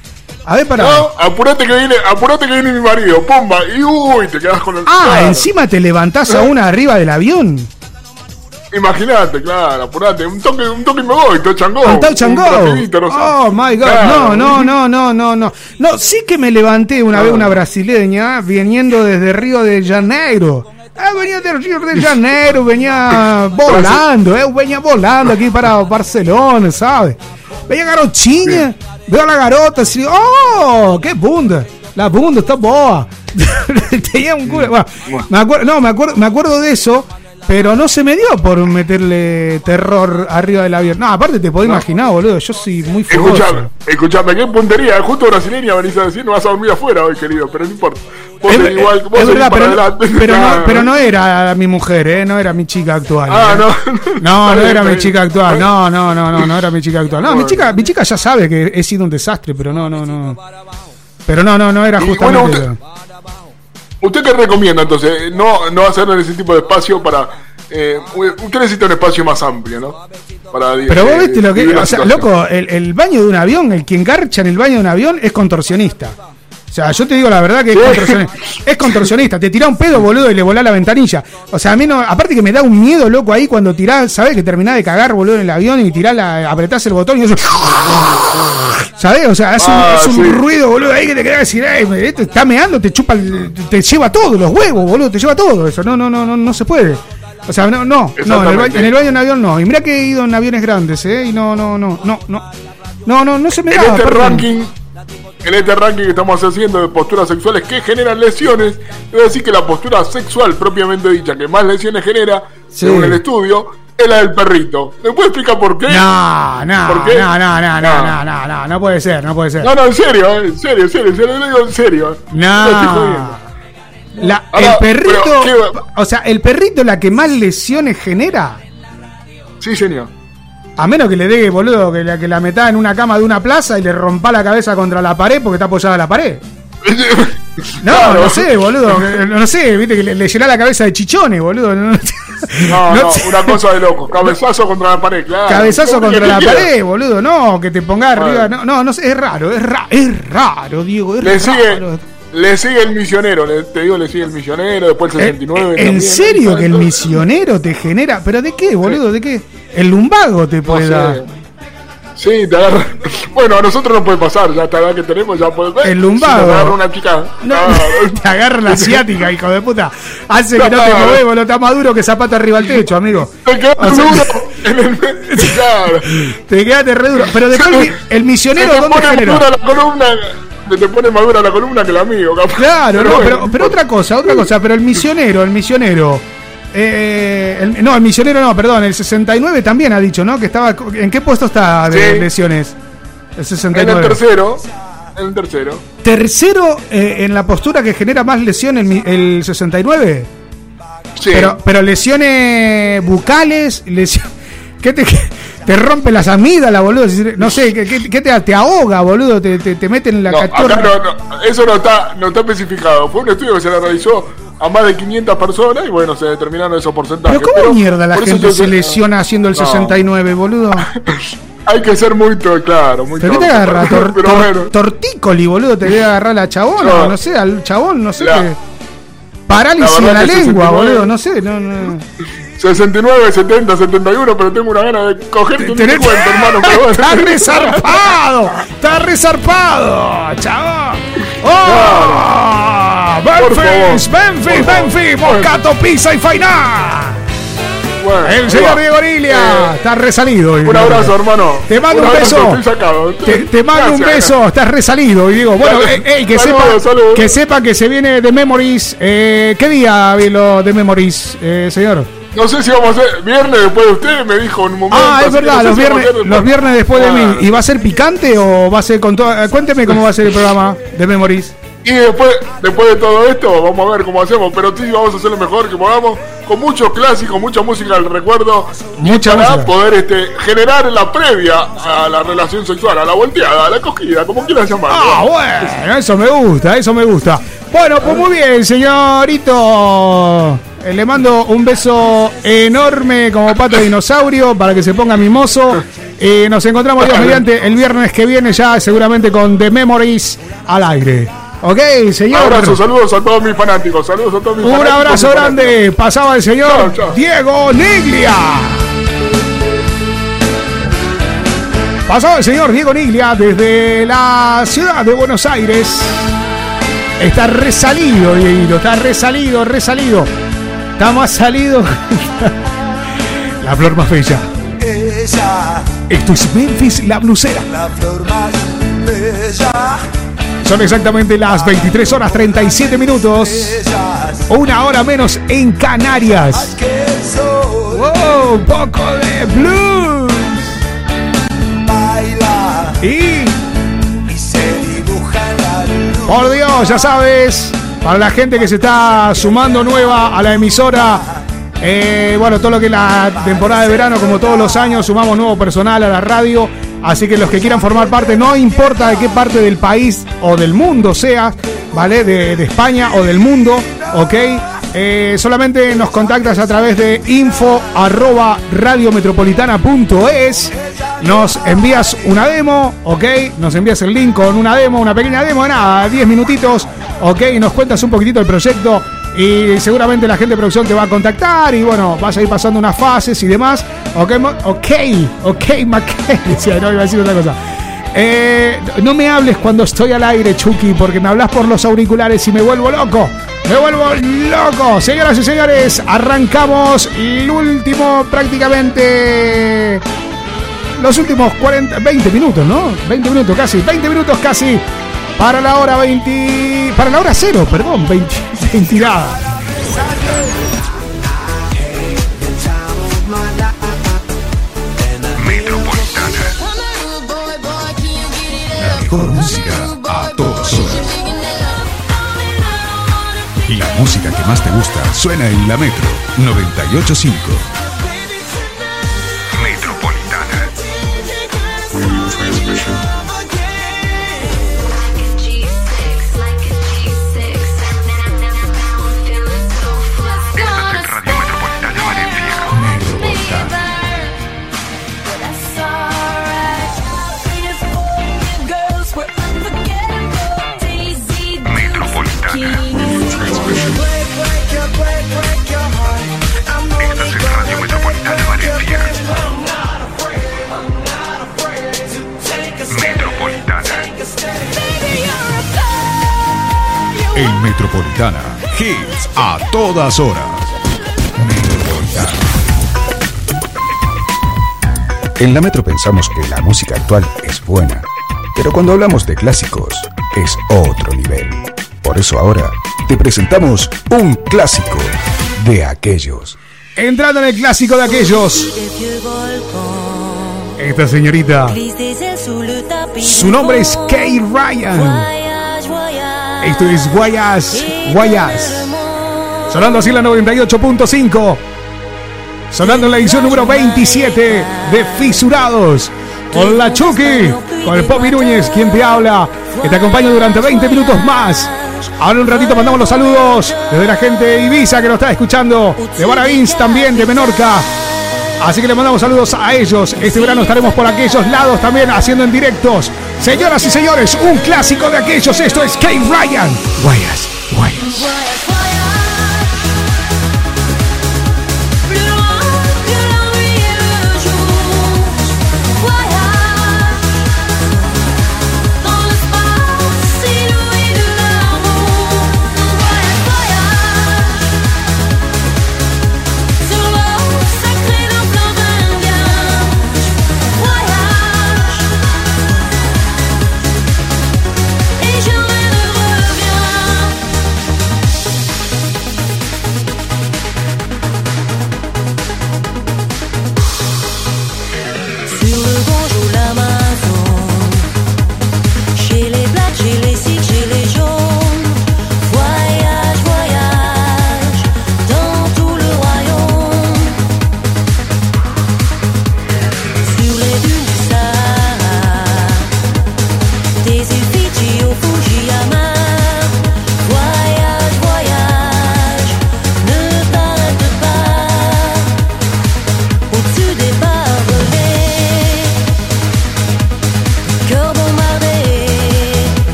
A ver, para. no apurate que viene apurate que viene mi marido pumba y uy te quedas con el ah, claro. encima te levantás a una arriba del avión. Imagínate claro apurate un toque un toque y me voy touch and go Un no sé. Oh my god. Claro. No, no, no, no, no, no. No, sí que me levanté una vez una brasileña viniendo desde Río de Janeiro. Ah, venía de Río de Janeiro, venía <laughs> volando, eh, venía volando aquí para Barcelona, ¿sabes? Venía garotinha, veo a la garota así, oh, qué bunda. La bunda está boa. <laughs> Tenía un culo. Bueno, me acuerdo, no, me acuerdo, me acuerdo de eso. Pero no se me dio por meterle terror arriba del avión. No, aparte te podés imaginar, boludo. Yo soy muy fogoso. Escuchame, escuchame, qué puntería. Justo brasileña venís a decir, no vas a dormir afuera hoy, querido, pero no importa. Vos Es, igual, vos es verdad, para pero, adelante. pero no, pero no era mi mujer, ¿eh? No era mi chica actual. Ah, ¿eh? no. <laughs> No, no era mi chica actual. No, no, no, no, no era mi chica actual. No, mi chica, mi chica ya sabe que he sido un desastre, pero no, no, no. Pero no, no, no era justamente. bueno, usted- ¿Usted qué recomienda entonces? No, no hacer ese tipo de espacio para. Eh, usted necesita un espacio más amplio, ¿no? Para, Pero vos eh, viste lo que. O sea, situación. loco, el, el baño de un avión, el quien garcha en el baño de un avión es contorsionista. O sea, yo te digo la verdad que es contorsionista. <laughs> Es contorsionista. Te tirá un pedo, boludo, y le volá la ventanilla. O sea, a mí no. Aparte que me da un miedo, loco, ahí cuando tirás, ¿sabés? Que terminás de cagar, boludo, en el avión y tirás la, apretás el botón y eso. ¿Sabés? O sea, hace un, Ah, es un ruido, boludo, ahí que te quedás decir, "Ey, me- este está meando, te chupa, te, te lleva todo, los huevos, boludo, te lleva todo. Eso no, no, no, no, no se puede. O sea, no, no, no, en el, ba- Exactamente. en el baño de un avión no. Y mira que he ido en aviones grandes, ¿eh? Y no, no, no, no, no. No, no, no se me En da. este ranking, en este ranking que estamos haciendo de posturas sexuales que generan lesiones, es decir que la postura sexual propiamente dicha que más lesiones genera, Sí. según el estudio, es la del perrito. ¿Me puede explicar por qué? No, no, ¿Por qué? no, no, no, no, no, no, no, no puede ser, no puede ser. No, no, en serio, eh, en serio, en serio, se lo digo en serio. No. estoy jodiendo. La- Ahora, el perrito, pero, ¿qué- o sea, el perrito la que más lesiones genera. Sí, señor. A menos que le dé, boludo, que la, que la metá en una cama de una plaza y le rompa la cabeza contra la pared porque está apoyada a la pared. <laughs> No, Claro. no sé, boludo. que- No sé, viste que le, le llena la cabeza de chichones, boludo. No, No, <laughs> no no, sé. una cosa de loco. Cabezazo contra la pared, claro. Cabezazo ¿Cómo contra la quiera? pared, boludo. No, que te ponga arriba. No, no, no sé, es raro, es, ra- es raro, Diego. Es Le raro. sigue, le sigue el misionero, le- te digo, le sigue el misionero, después el 69. ¿En también, serio ¿no? que el misionero te genera? ¿Pero de qué, boludo? ¿De qué? El lumbago te puede sé. dar. Sí, te agarra. <laughs> Bueno, a nosotros no puede pasar, ya esta edad que tenemos, ya puede ver. El lumbago. Si nos agarra una chica. No, <laughs> te agarra la asiática, hijo de puta. Hace que no te movemos, no está más duro que zapato arriba al techo, amigo. Te quedas duro <laughs> en el. Claro. Te quedaste re duro. Pero después el, mi- el misionero, te ¿dónde genera? la columna. Se te pone madura la columna que el amigo, capaz. Claro, no, bueno. pero, pero otra cosa, otra cosa, pero el misionero, el misionero. eh, el- no, el misionero no, perdón, el 69 también ha dicho, ¿no? Que estaba. ¿En qué puesto está de Sí. lesiones? El En 69. el tercero. En el tercero. Tercero eh, en la postura que genera más lesión el, mi- el 69. Sí. Pero, pero lesiones bucales, lesiones. <laughs> ¿Qué te, te rompe las amígdalas, boludo? No sé, ¿qué, qué- te, te ahoga, boludo? Te, te, te meten en la No, cachorra. acá no, no, eso no está, no está especificado. Fue un estudio que se le realizó a más de 500 personas y bueno, se determinaron esos porcentajes. Pero ¿cómo mierda la gente se lesiona haciendo el No. 69, boludo? <laughs> Hay que ser muy claro, muy ¿Pero qué te agarra? Tor- <laughs> pero bueno. tortícoli, boludo, te debe agarrar la chabona, No. sé, al chabón, no sé La- qué. Parálisis la en la lengua, 69. boludo, no sé, no, no. <laughs> 69, 70, 71, pero tengo una gana de cogerte un cuento, hermano. Pero bueno. ¡Está resarpado! ¡Está resarpado! ¡Chavo! ¡Oh! Por favor. ¡Memphis! ¡Moscato, pizza y fainá! Bueno, El señor. Diego Nilia Eh, está resalido. Un abrazo, hermano. Te mando un, abrazo, beso. Sacado. Te, te mando un beso. Estás resalido. Y digo, bueno, eh, ey, que, Saludos, sepa, saludos. que sepa que se viene de Memories. Eh, ¿Qué día lo de Memories, eh, señor? No sé si vamos a hacer viernes después de usted, me dijo en un momento. Ah, es verdad, no los viernes, después. los viernes después de mí. ¿Y va a ser picante o va a ser con todo? Cuénteme cómo va a ser el programa de Memories. Y después, después de todo esto, vamos a ver cómo hacemos. Pero sí, vamos a hacer lo mejor que podamos. Con muchos clásicos, mucha música del recuerdo. Mucha para música. poder este, generar la previa a la relación sexual, a la volteada, a la cogida, como quieras llamarlo. Ah, bueno, eso me gusta, eso me gusta. Bueno, pues muy bien, señorito. Eh, le mando un beso enorme como pato de dinosaurio para que se ponga mimoso. Eh, nos encontramos Dios mediante el viernes que viene ya seguramente con The Memories al aire. Ok, Un señor. abrazo, saludos a todos mis fanáticos. Saludos a todos mis Un fanáticos. abrazo mis grande. Pasaba el señor. Diego Niglia. Pasaba el señor Diego Niglia desde la ciudad de Buenos Aires. Está resalido, Dieguito. Está resalido, resalido. Está más salido. <laughs> la flor más bella. Ella, Esto es Memphis, la blusera. la flor más bella. Son exactamente las 23 horas 37 minutos. Una hora menos en Canarias. Wow, un poco de blues. Y por Dios, ya sabes, para la gente que se está sumando nueva a la emisora, eh, bueno, todo lo que es la temporada de verano, como todos los años, sumamos nuevo personal a la radio. Así que los que quieran formar parte, no importa de qué parte del país o del mundo seas, ¿vale? De, España o del mundo, ¿ok? Eh, solamente nos contactas a través de info nos envías una demo, ¿ok? Nos envías el link con una demo, una pequeña demo, nada, 10 minutitos, ¿ok? Nos cuentas un poquitito el proyecto y seguramente la gente de producción te va a contactar y bueno, vas a ir pasando unas fases y demás, ¿ok? Ok, ok, Mackay. <laughs> Eh, no me hables cuando estoy al aire, Chucky, porque me hablas por los auriculares y me vuelvo loco. Me vuelvo loco. Señoras y señores, arrancamos el último prácticamente los últimos 40, 20 minutos, ¿no? 20 minutos casi, 20 minutos casi para la hora 20, para la hora cero, perdón, 20, 20 <laughs> nada. La mejor música a todas horas. La música que más te gusta suena en la Metro 985. Metropolitana. Hits a todas horas. Metropolitana. En la Metro pensamos que la música actual es buena, pero cuando hablamos de clásicos es otro nivel. Por eso ahora te presentamos un clásico de aquellos. Entrando en el clásico de aquellos. Esta señorita, su nombre es Kay Ryan. Esto es Guayas, Guayas. Sonando así la 98.5. Sonando en la edición número 27 de Fisurados. Con la Chucky, con el Poppy Núñez, quien te habla, que te acompaña durante 20 minutos más. Ahora un ratito mandamos los saludos desde la gente de Ibiza que nos está escuchando, de Baravins también, de Menorca. Así que le mandamos saludos a ellos. Este verano estaremos por aquellos lados también haciendo en directos. Señoras y señores, un clásico de aquellos. Esto es Kate Ryan. Guayas, guayas.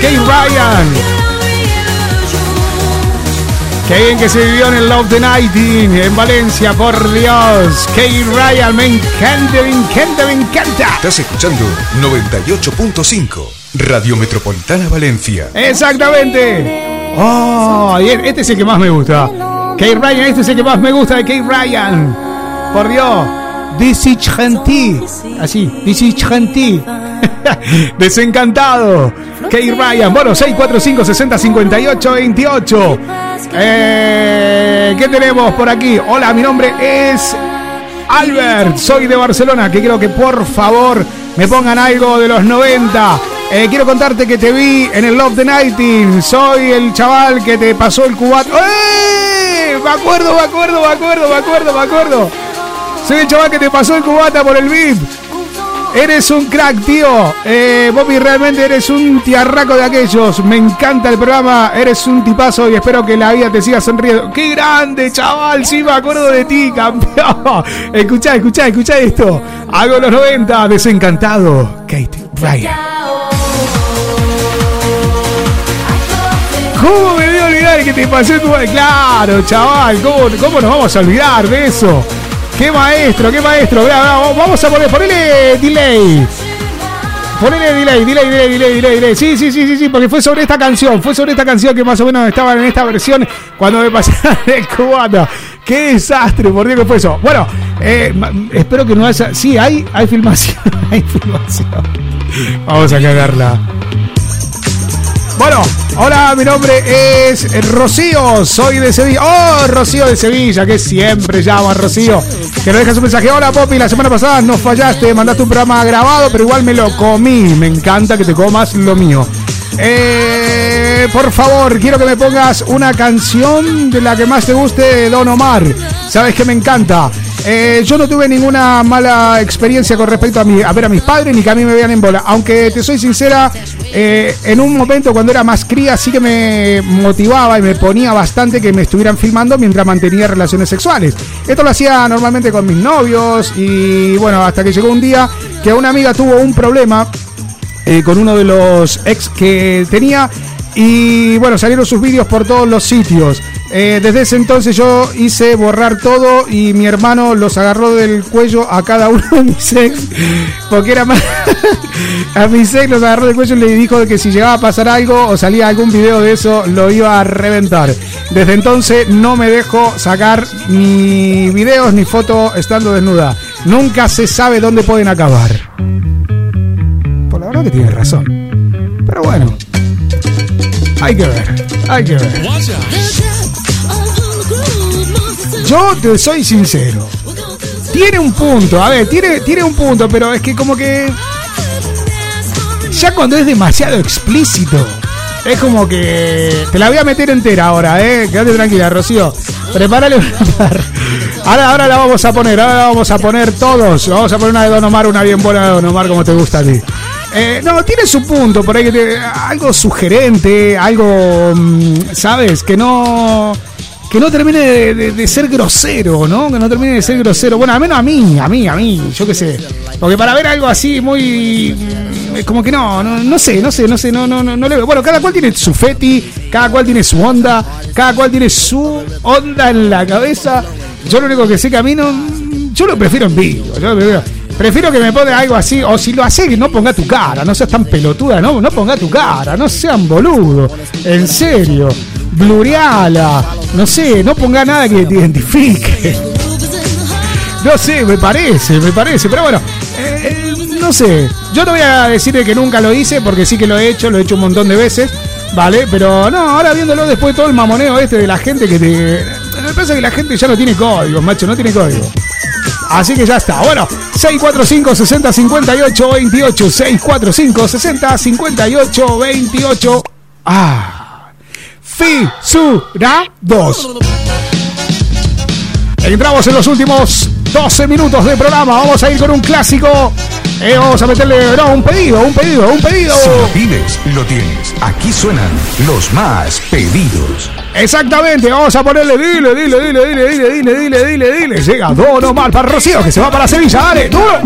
Kate Ryan. Qué bien que se vivió en el Love the Night en Valencia, por Dios. Kate Ryan, me encanta, me encanta, me encanta. Estás escuchando 98.5 Radio Metropolitana Valencia. Exactamente. Oh, este es el que más me gusta. Kate Ryan, este es el que más me gusta de Kate Ryan. Por Dios. This is gentil. Así, this is gentil. <laughs> Desencantado. Kate Ryan. Bueno, 645 60 58 28. Eh, ¿Qué tenemos por aquí? Hola, mi nombre es Albert. Soy de Barcelona. Que quiero que por favor me pongan algo de los 90. Eh, quiero contarte que te vi en el Love the Nighting. Soy el chaval que te pasó el cubato. ¡Eh! Me acuerdo, me acuerdo, me acuerdo, me acuerdo, me acuerdo. Soy el chaval que te pasó el cubata por el VIP. Eres un crack, tío. Eh, Bobby, realmente eres un tiarraco de aquellos. Me encanta el programa. Eres un tipazo y espero que la vida te siga sonriendo. ¡Qué grande, chaval! Sí, me acuerdo de ti, campeón. <laughs> Escuchá, escuchá, escuchá esto. Hago los 90, desencantado. Kate Ryan. ¿Cómo me voy a olvidar que te pasé tu... Claro, chaval. ¿Cómo, ¿Cómo nos vamos a olvidar de eso? ¡Qué maestro, qué maestro! Vamos a poner, ponele delay. Ponele delay, delay, delay, delay, delay, delay. Sí, sí, sí, sí, sí, porque fue sobre esta canción. Fue sobre esta canción que más o menos estaba en esta versión cuando me pasaron <laughs> el cubano. ¡Qué desastre! Por Dios que fue eso. Bueno, eh, espero que no haya... Sí, hay, hay filmación. <laughs> Hay filmación. Vamos a cagarla. Bueno, hola, mi nombre es Rocío, soy de Sevilla. Oh, Rocío de Sevilla, que siempre llama Rocío. Que nos deja su mensaje. Hola, Popi, la semana pasada no fallaste, mandaste un programa grabado, pero igual me lo comí. Me encanta que te comas lo mío. Eh, por favor, quiero que me pongas una canción de la que más te guste Don Omar. Sabes que me encanta. Eh, yo no tuve ninguna mala experiencia con respecto a, mi, a ver a mis padres ni que a mí me vean en bola. Aunque te soy sincera, eh, en un momento cuando era más cría sí que me motivaba y me ponía bastante que me estuvieran filmando mientras mantenía relaciones sexuales. Esto lo hacía normalmente con mis novios y bueno, hasta que llegó un día que una amiga tuvo un problema eh, con uno de los ex que tenía y bueno, salieron sus vídeos por todos los sitios. Eh, desde ese entonces yo hice borrar todo y mi hermano los agarró del cuello a cada uno de mis ex porque era más... <laughs> a mis ex los agarró del cuello y le dijo que si llegaba a pasar algo o salía algún video de eso lo iba a reventar. Desde entonces no me dejo sacar ni videos ni fotos estando desnuda. Nunca se sabe dónde pueden acabar. Por la verdad que tiene razón. Pero bueno. Hay que ver. Hay que ver. Yo te soy sincero. Tiene un punto, a ver, tiene, tiene un punto, pero es que como que. Ya cuando es demasiado explícito, es como que. Te la voy a meter entera ahora, eh. Quédate tranquila, Rocío. Prepárale una. Ahora, ahora la vamos a poner, ahora la vamos a poner todos. Vamos a poner una de Don Omar, una bien buena de Don Omar, como te gusta a ti. Eh, no, tiene su punto, por ahí te- algo sugerente, algo, mm, ¿sabes? Que no que no termine de, de- de ser grosero, ¿no? Que no termine de ser grosero. Bueno, al menos a mí, a mí, a mí, yo qué sé. Porque para ver algo así muy mm, como que no, no, no sé, no sé, no sé, no, no, no, no le veo. Bueno, cada cual tiene su feti, cada cual tiene su onda, cada cual tiene su onda en la cabeza. Yo lo único que sé que a mí no, yo lo prefiero en vivo. Yo lo prefiero, prefiero que me ponga algo así, o si lo hace, que no ponga tu cara, no seas tan pelotuda, no, no ponga tu cara, no sean boludo, en serio, blureala, no sé, no ponga nada que te identifique. No sé, me parece, me parece, pero bueno, eh, no sé, yo no voy a decir de que nunca lo hice, porque sí que lo he hecho, lo he hecho un montón de veces, ¿vale? Pero no, ahora viéndolo después todo el mamoneo este de la gente que te... Me pasa que la gente ya no tiene código, macho, no tiene código. Así que ya está. Bueno, 645 60 58 28. 645 60 58 28. Ah. Fisurados. Entramos en los últimos 12 minutos de programa. Vamos a ir con un clásico. Eh, vamos a meterle no, un pedido, un pedido, un pedido. Si lo pides, lo tienes. Aquí suenan los más pedidos. Exactamente, vamos a ponerle dile, dile, dile, dile, dile, dile, dile, dile, dile. Llega Don Omar para Rocío, que se va para Sevilla, dale, duro.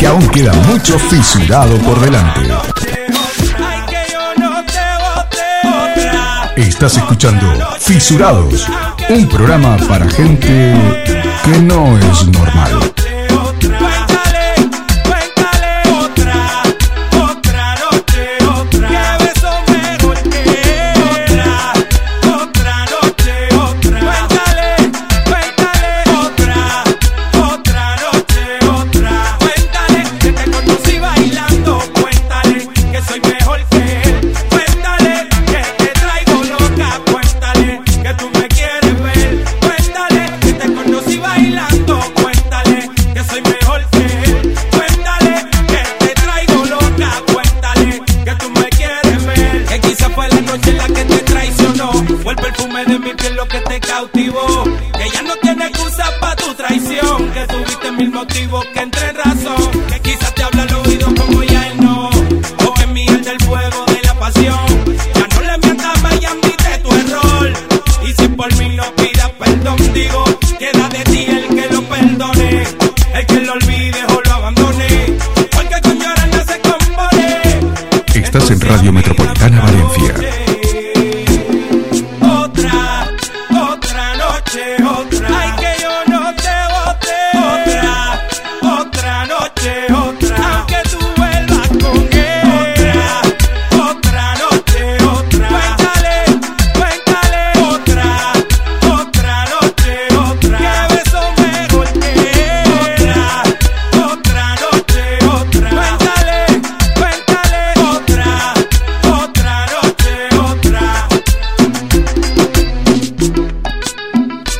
Que aún queda mucho fisurado por delante. Estás escuchando Fisurados, un programa para gente que no es normal.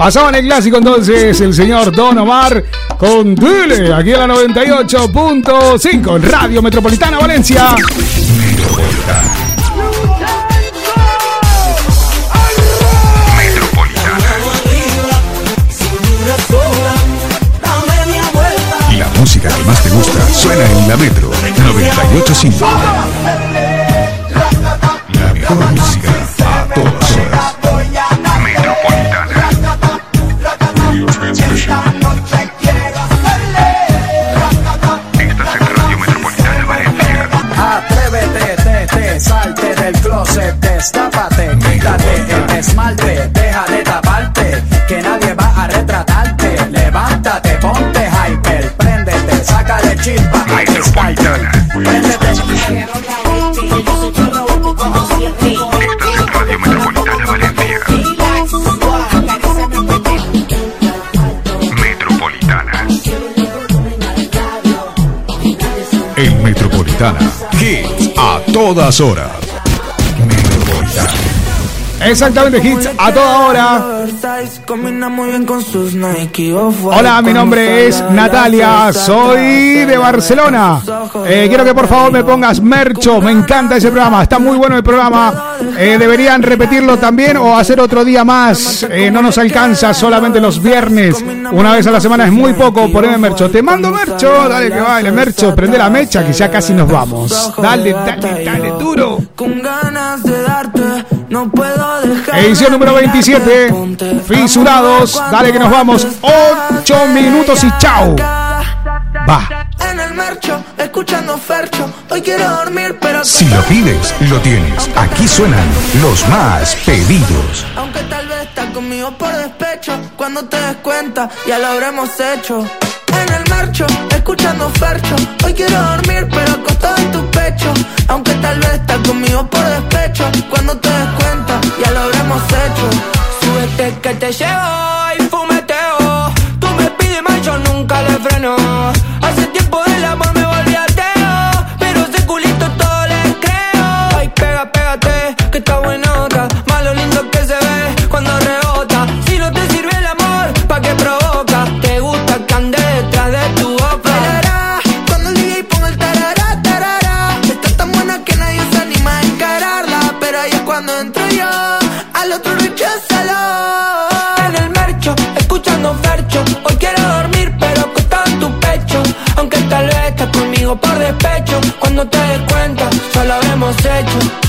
Pasaba en el clásico entonces el señor Don Omar con Dile, aquí en la 98.5 en Radio Metropolitana Valencia. La música que más te gusta suena en la Metro 985. La mejor todas horas. Exactamente, hits a toda hora. Hola, mi nombre es Natalia, soy de Barcelona. Eh, quiero que por favor me pongas Mercho, me encanta ese programa, está muy bueno el programa. Eh, deberían repetirlo también o hacer otro día más. Eh, no nos alcanza solamente los viernes, una vez a la semana es muy poco. Poneme Mercho, te mando Mercho, dale que baile Mercho, prende la mecha que ya casi nos vamos. Dale, dale, dale, duro. Con ganas de darte, no puedo dejar. Edición número 27, Fisurados, dale que nos vamos. 8 minutos y chao. Va. En el mercho, escuchando Fercho. Hoy quiero dormir, pero. Si lo pides, lo tienes. Aquí suenan los más pedidos. Aunque tal vez conmigo por despecho. Cuando te des cuenta, ya lo habremos hecho. En el marcho, escuchando Fercho. Hoy quiero dormir, pero acostado en tu pecho. Aunque tal vez estás conmigo por despecho. Cuando te des cuenta, ya lo habremos hecho. Súbete que te llevo y fumeteo. Tú me pides más, yo nunca le freno. Te des cuenta, ya lo habremos hecho.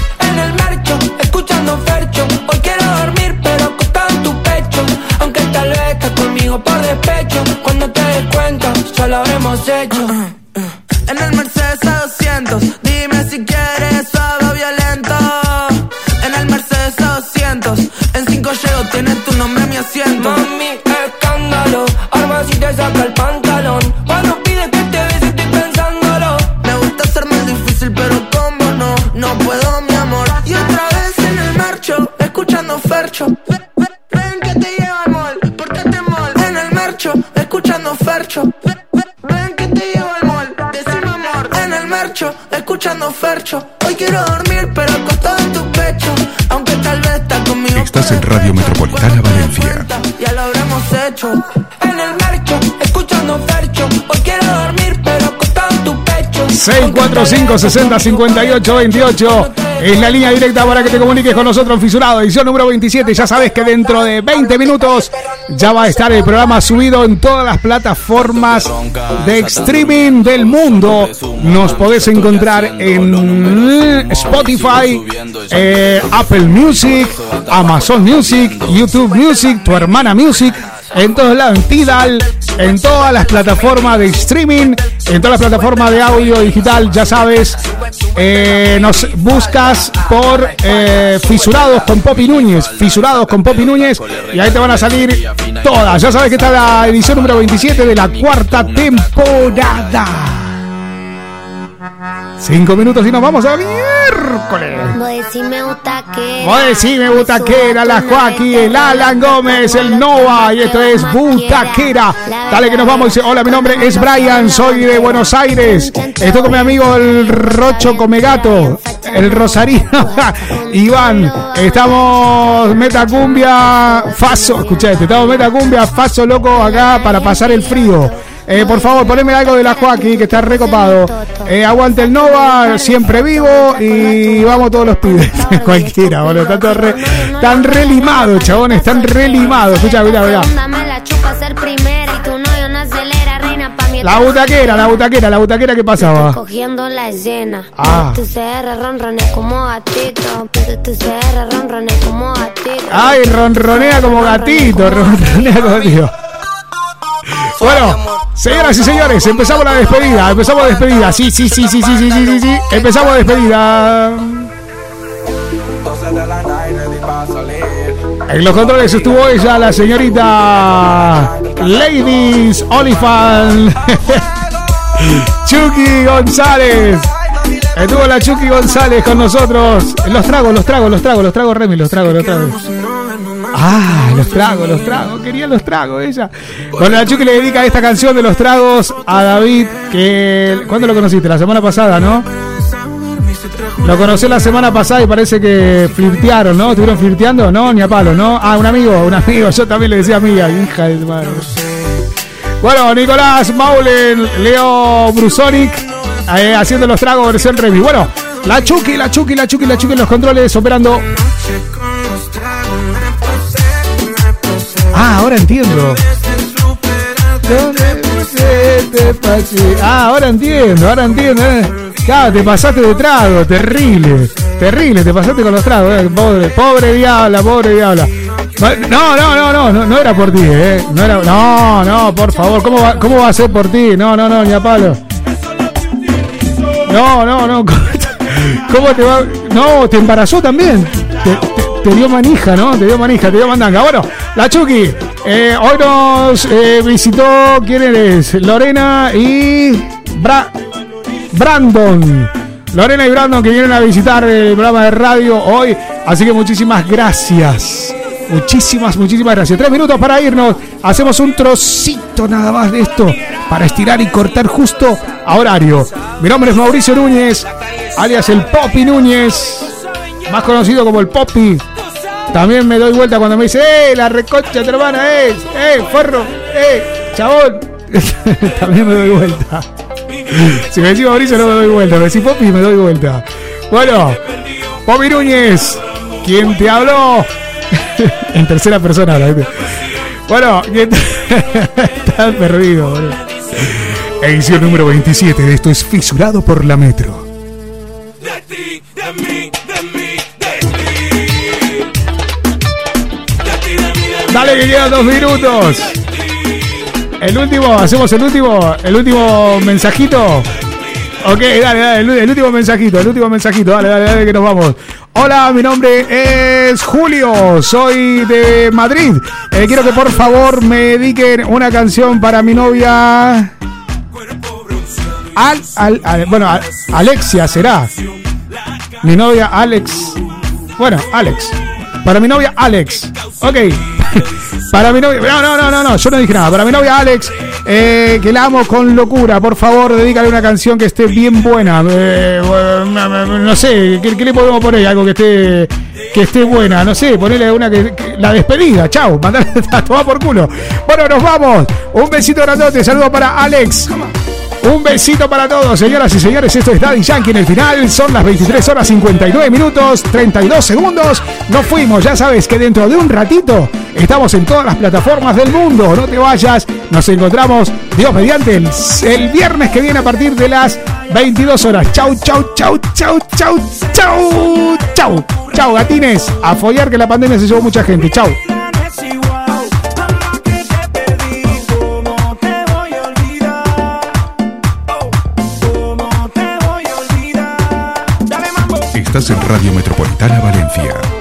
En el marcho, escuchando Fercho. Hoy quiero dormir, pero acostado en tu pecho. 645 60 58 28 es la línea directa para que te comuniques con nosotros Fisurado, edición número 27. Ya sabes que dentro de 20 minutos ya va a estar el programa subido en todas las plataformas de streaming del mundo. Nos podés encontrar en Spotify, eh, Apple Music, Amazon Music, YouTube Music, tu hermana Music. En todos lados, en Tidal, en todas las plataformas de streaming, en todas las plataformas de audio digital, ya sabes, eh, nos buscas por eh, Fisurados con Popi Núñez, Fisurados con Popi Núñez, y ahí te van a salir todas. Ya sabes que está la edición número 27 de la cuarta temporada. Cinco minutos y nos vamos a miércoles. Vos decime butaquera. Voy Butaquera, la Joaquín, el Alan Gómez, el Nova, y esto es Butaquera. Dale que nos vamos. Dice, hola, mi nombre es Brian, soy de Buenos Aires. Estoy con mi amigo el Rocho Comegato, el Rosarino, <laughs> Iván. Estamos Metacumbia, Faso, escuchate, estamos Metacumbia, Faso loco acá para pasar el frío. Eh, por favor, poneme algo de la Joaquín, que está recopado. Eh, aguante el Nova, siempre vivo. Y vamos todos los pibes. <laughs> Cualquiera, boludo. Están re, tan relimados, chabones. Están relimados. Escucha, mira, mira. La butaquera, la butaquera, la butaquera, ¿qué pasaba? Cogiendo la escena. Ah. Tu CR ronrones como gatito. Tu CR ronrones como gatito. Ay, ronronea como gatito. Ronronea como gatito. Bueno, señoras y señores, empezamos la despedida. Empezamos la despedida. Sí, sí, sí, sí, sí, sí, sí, sí. sí. Empezamos la despedida. En los controles estuvo ella, la señorita Ladies Olifan <laughs> Chucky González. Estuvo la Chucky González con nosotros. Los tragos, los tragos, los tragos, los tragos, Remy, los tragos, los tragos. Ah, los tragos, los tragos. Quería los tragos ella. Bueno, la Chucky le dedica esta canción de los tragos a David, que... ¿Cuándo lo conociste? La semana pasada, ¿no? Lo conocí la semana pasada y parece que flirtearon, ¿no? ¿Estuvieron flirteando? No, ni a palo, ¿no? Ah, un amigo, un amigo. Yo también le decía amiga, hija de madre. Bueno, Nicolás Maulen, Leo Brusonic, eh, haciendo los tragos versión Remy. Bueno, la Chucky, la Chucky, la Chucky, la Chucky en los controles operando. Ah, ahora entiendo. Ah, ahora entiendo, ahora entiendo. eh. Te pasaste de trago, terrible, terrible, te pasaste con los tragos, eh. pobre, pobre diabla, pobre diabla. No, no, no, no, no, no era por ti, eh. No no, no, por favor, ¿cómo va, cómo va a ser por ti? No, no, no, ni a palo. No, no, no. <laughs> ¿Cómo te va? No, te embarazó también. Te, dio manija, ¿no? Te dio manija, te dio mandanga. Bueno, la Chucky. eh, hoy nos eh, visitó, ¿quién eres? Lorena y Bra- Brandon. Lorena y Brandon que vienen a visitar el programa de radio hoy. Así que muchísimas gracias. Muchísimas, muchísimas gracias. Tres minutos para irnos. Hacemos un trocito nada más de esto para estirar y cortar justo a horario. Mi nombre es Mauricio Núñez, alias el Popi Núñez, más conocido como el Popi. También me doy vuelta cuando me dice, ¡eh, la tu hermana, eh! ¡eh, forro! ¡eh, chabón! <laughs> También me doy vuelta. Si me decís Mauricio no me doy vuelta, me decís Popi me doy vuelta. Bueno, Popi Núñez, ¿Quién te habló? <laughs> en tercera persona ahora. Bueno, <laughs> ¿quién te- estás perdido, boludo. Edición número 27 de esto es Fisurado por la Metro. Dale que quedan dos minutos. El último, hacemos el último, el último mensajito. Ok, dale, dale, el, el último mensajito, el último mensajito, dale, dale, dale, que nos vamos. Hola, mi nombre es Julio, soy de Madrid. Eh, quiero que por favor me dediquen una canción para mi novia. Al, al- bueno, Alexia será. Mi novia Alex. Bueno, Alex. Para mi novia Alex. Ok. Para mi novia. No, no, no, no, no. Yo no dije nada. Para mi novia Alex, eh, que la amo con locura. Por favor, dedícale una canción que esté bien buena. Eh, no sé, ¿qué, le podemos poner? Algo que esté que esté buena. No sé, ponerle una que. la despedida. Chau. Mandar <laughs> a tomar por culo. Bueno, nos vamos. Un besito grandote. Saludo para Alex. Un besito para todos, señoras y señores. Esto es Daddy Yankee en el final. Son las 23 horas 59 minutos 32 segundos. Nos fuimos. Ya sabes que dentro de un ratito estamos en todas las plataformas del mundo. No te vayas. Nos encontramos, Dios mediante, el, el viernes que viene a partir de las 22 horas. Chau, chau, chau, chau, chau, chau, chau. Chau, gatines. A follar que la pandemia se llevó mucha gente. Chau. Estás en Radio Metropolitana Valencia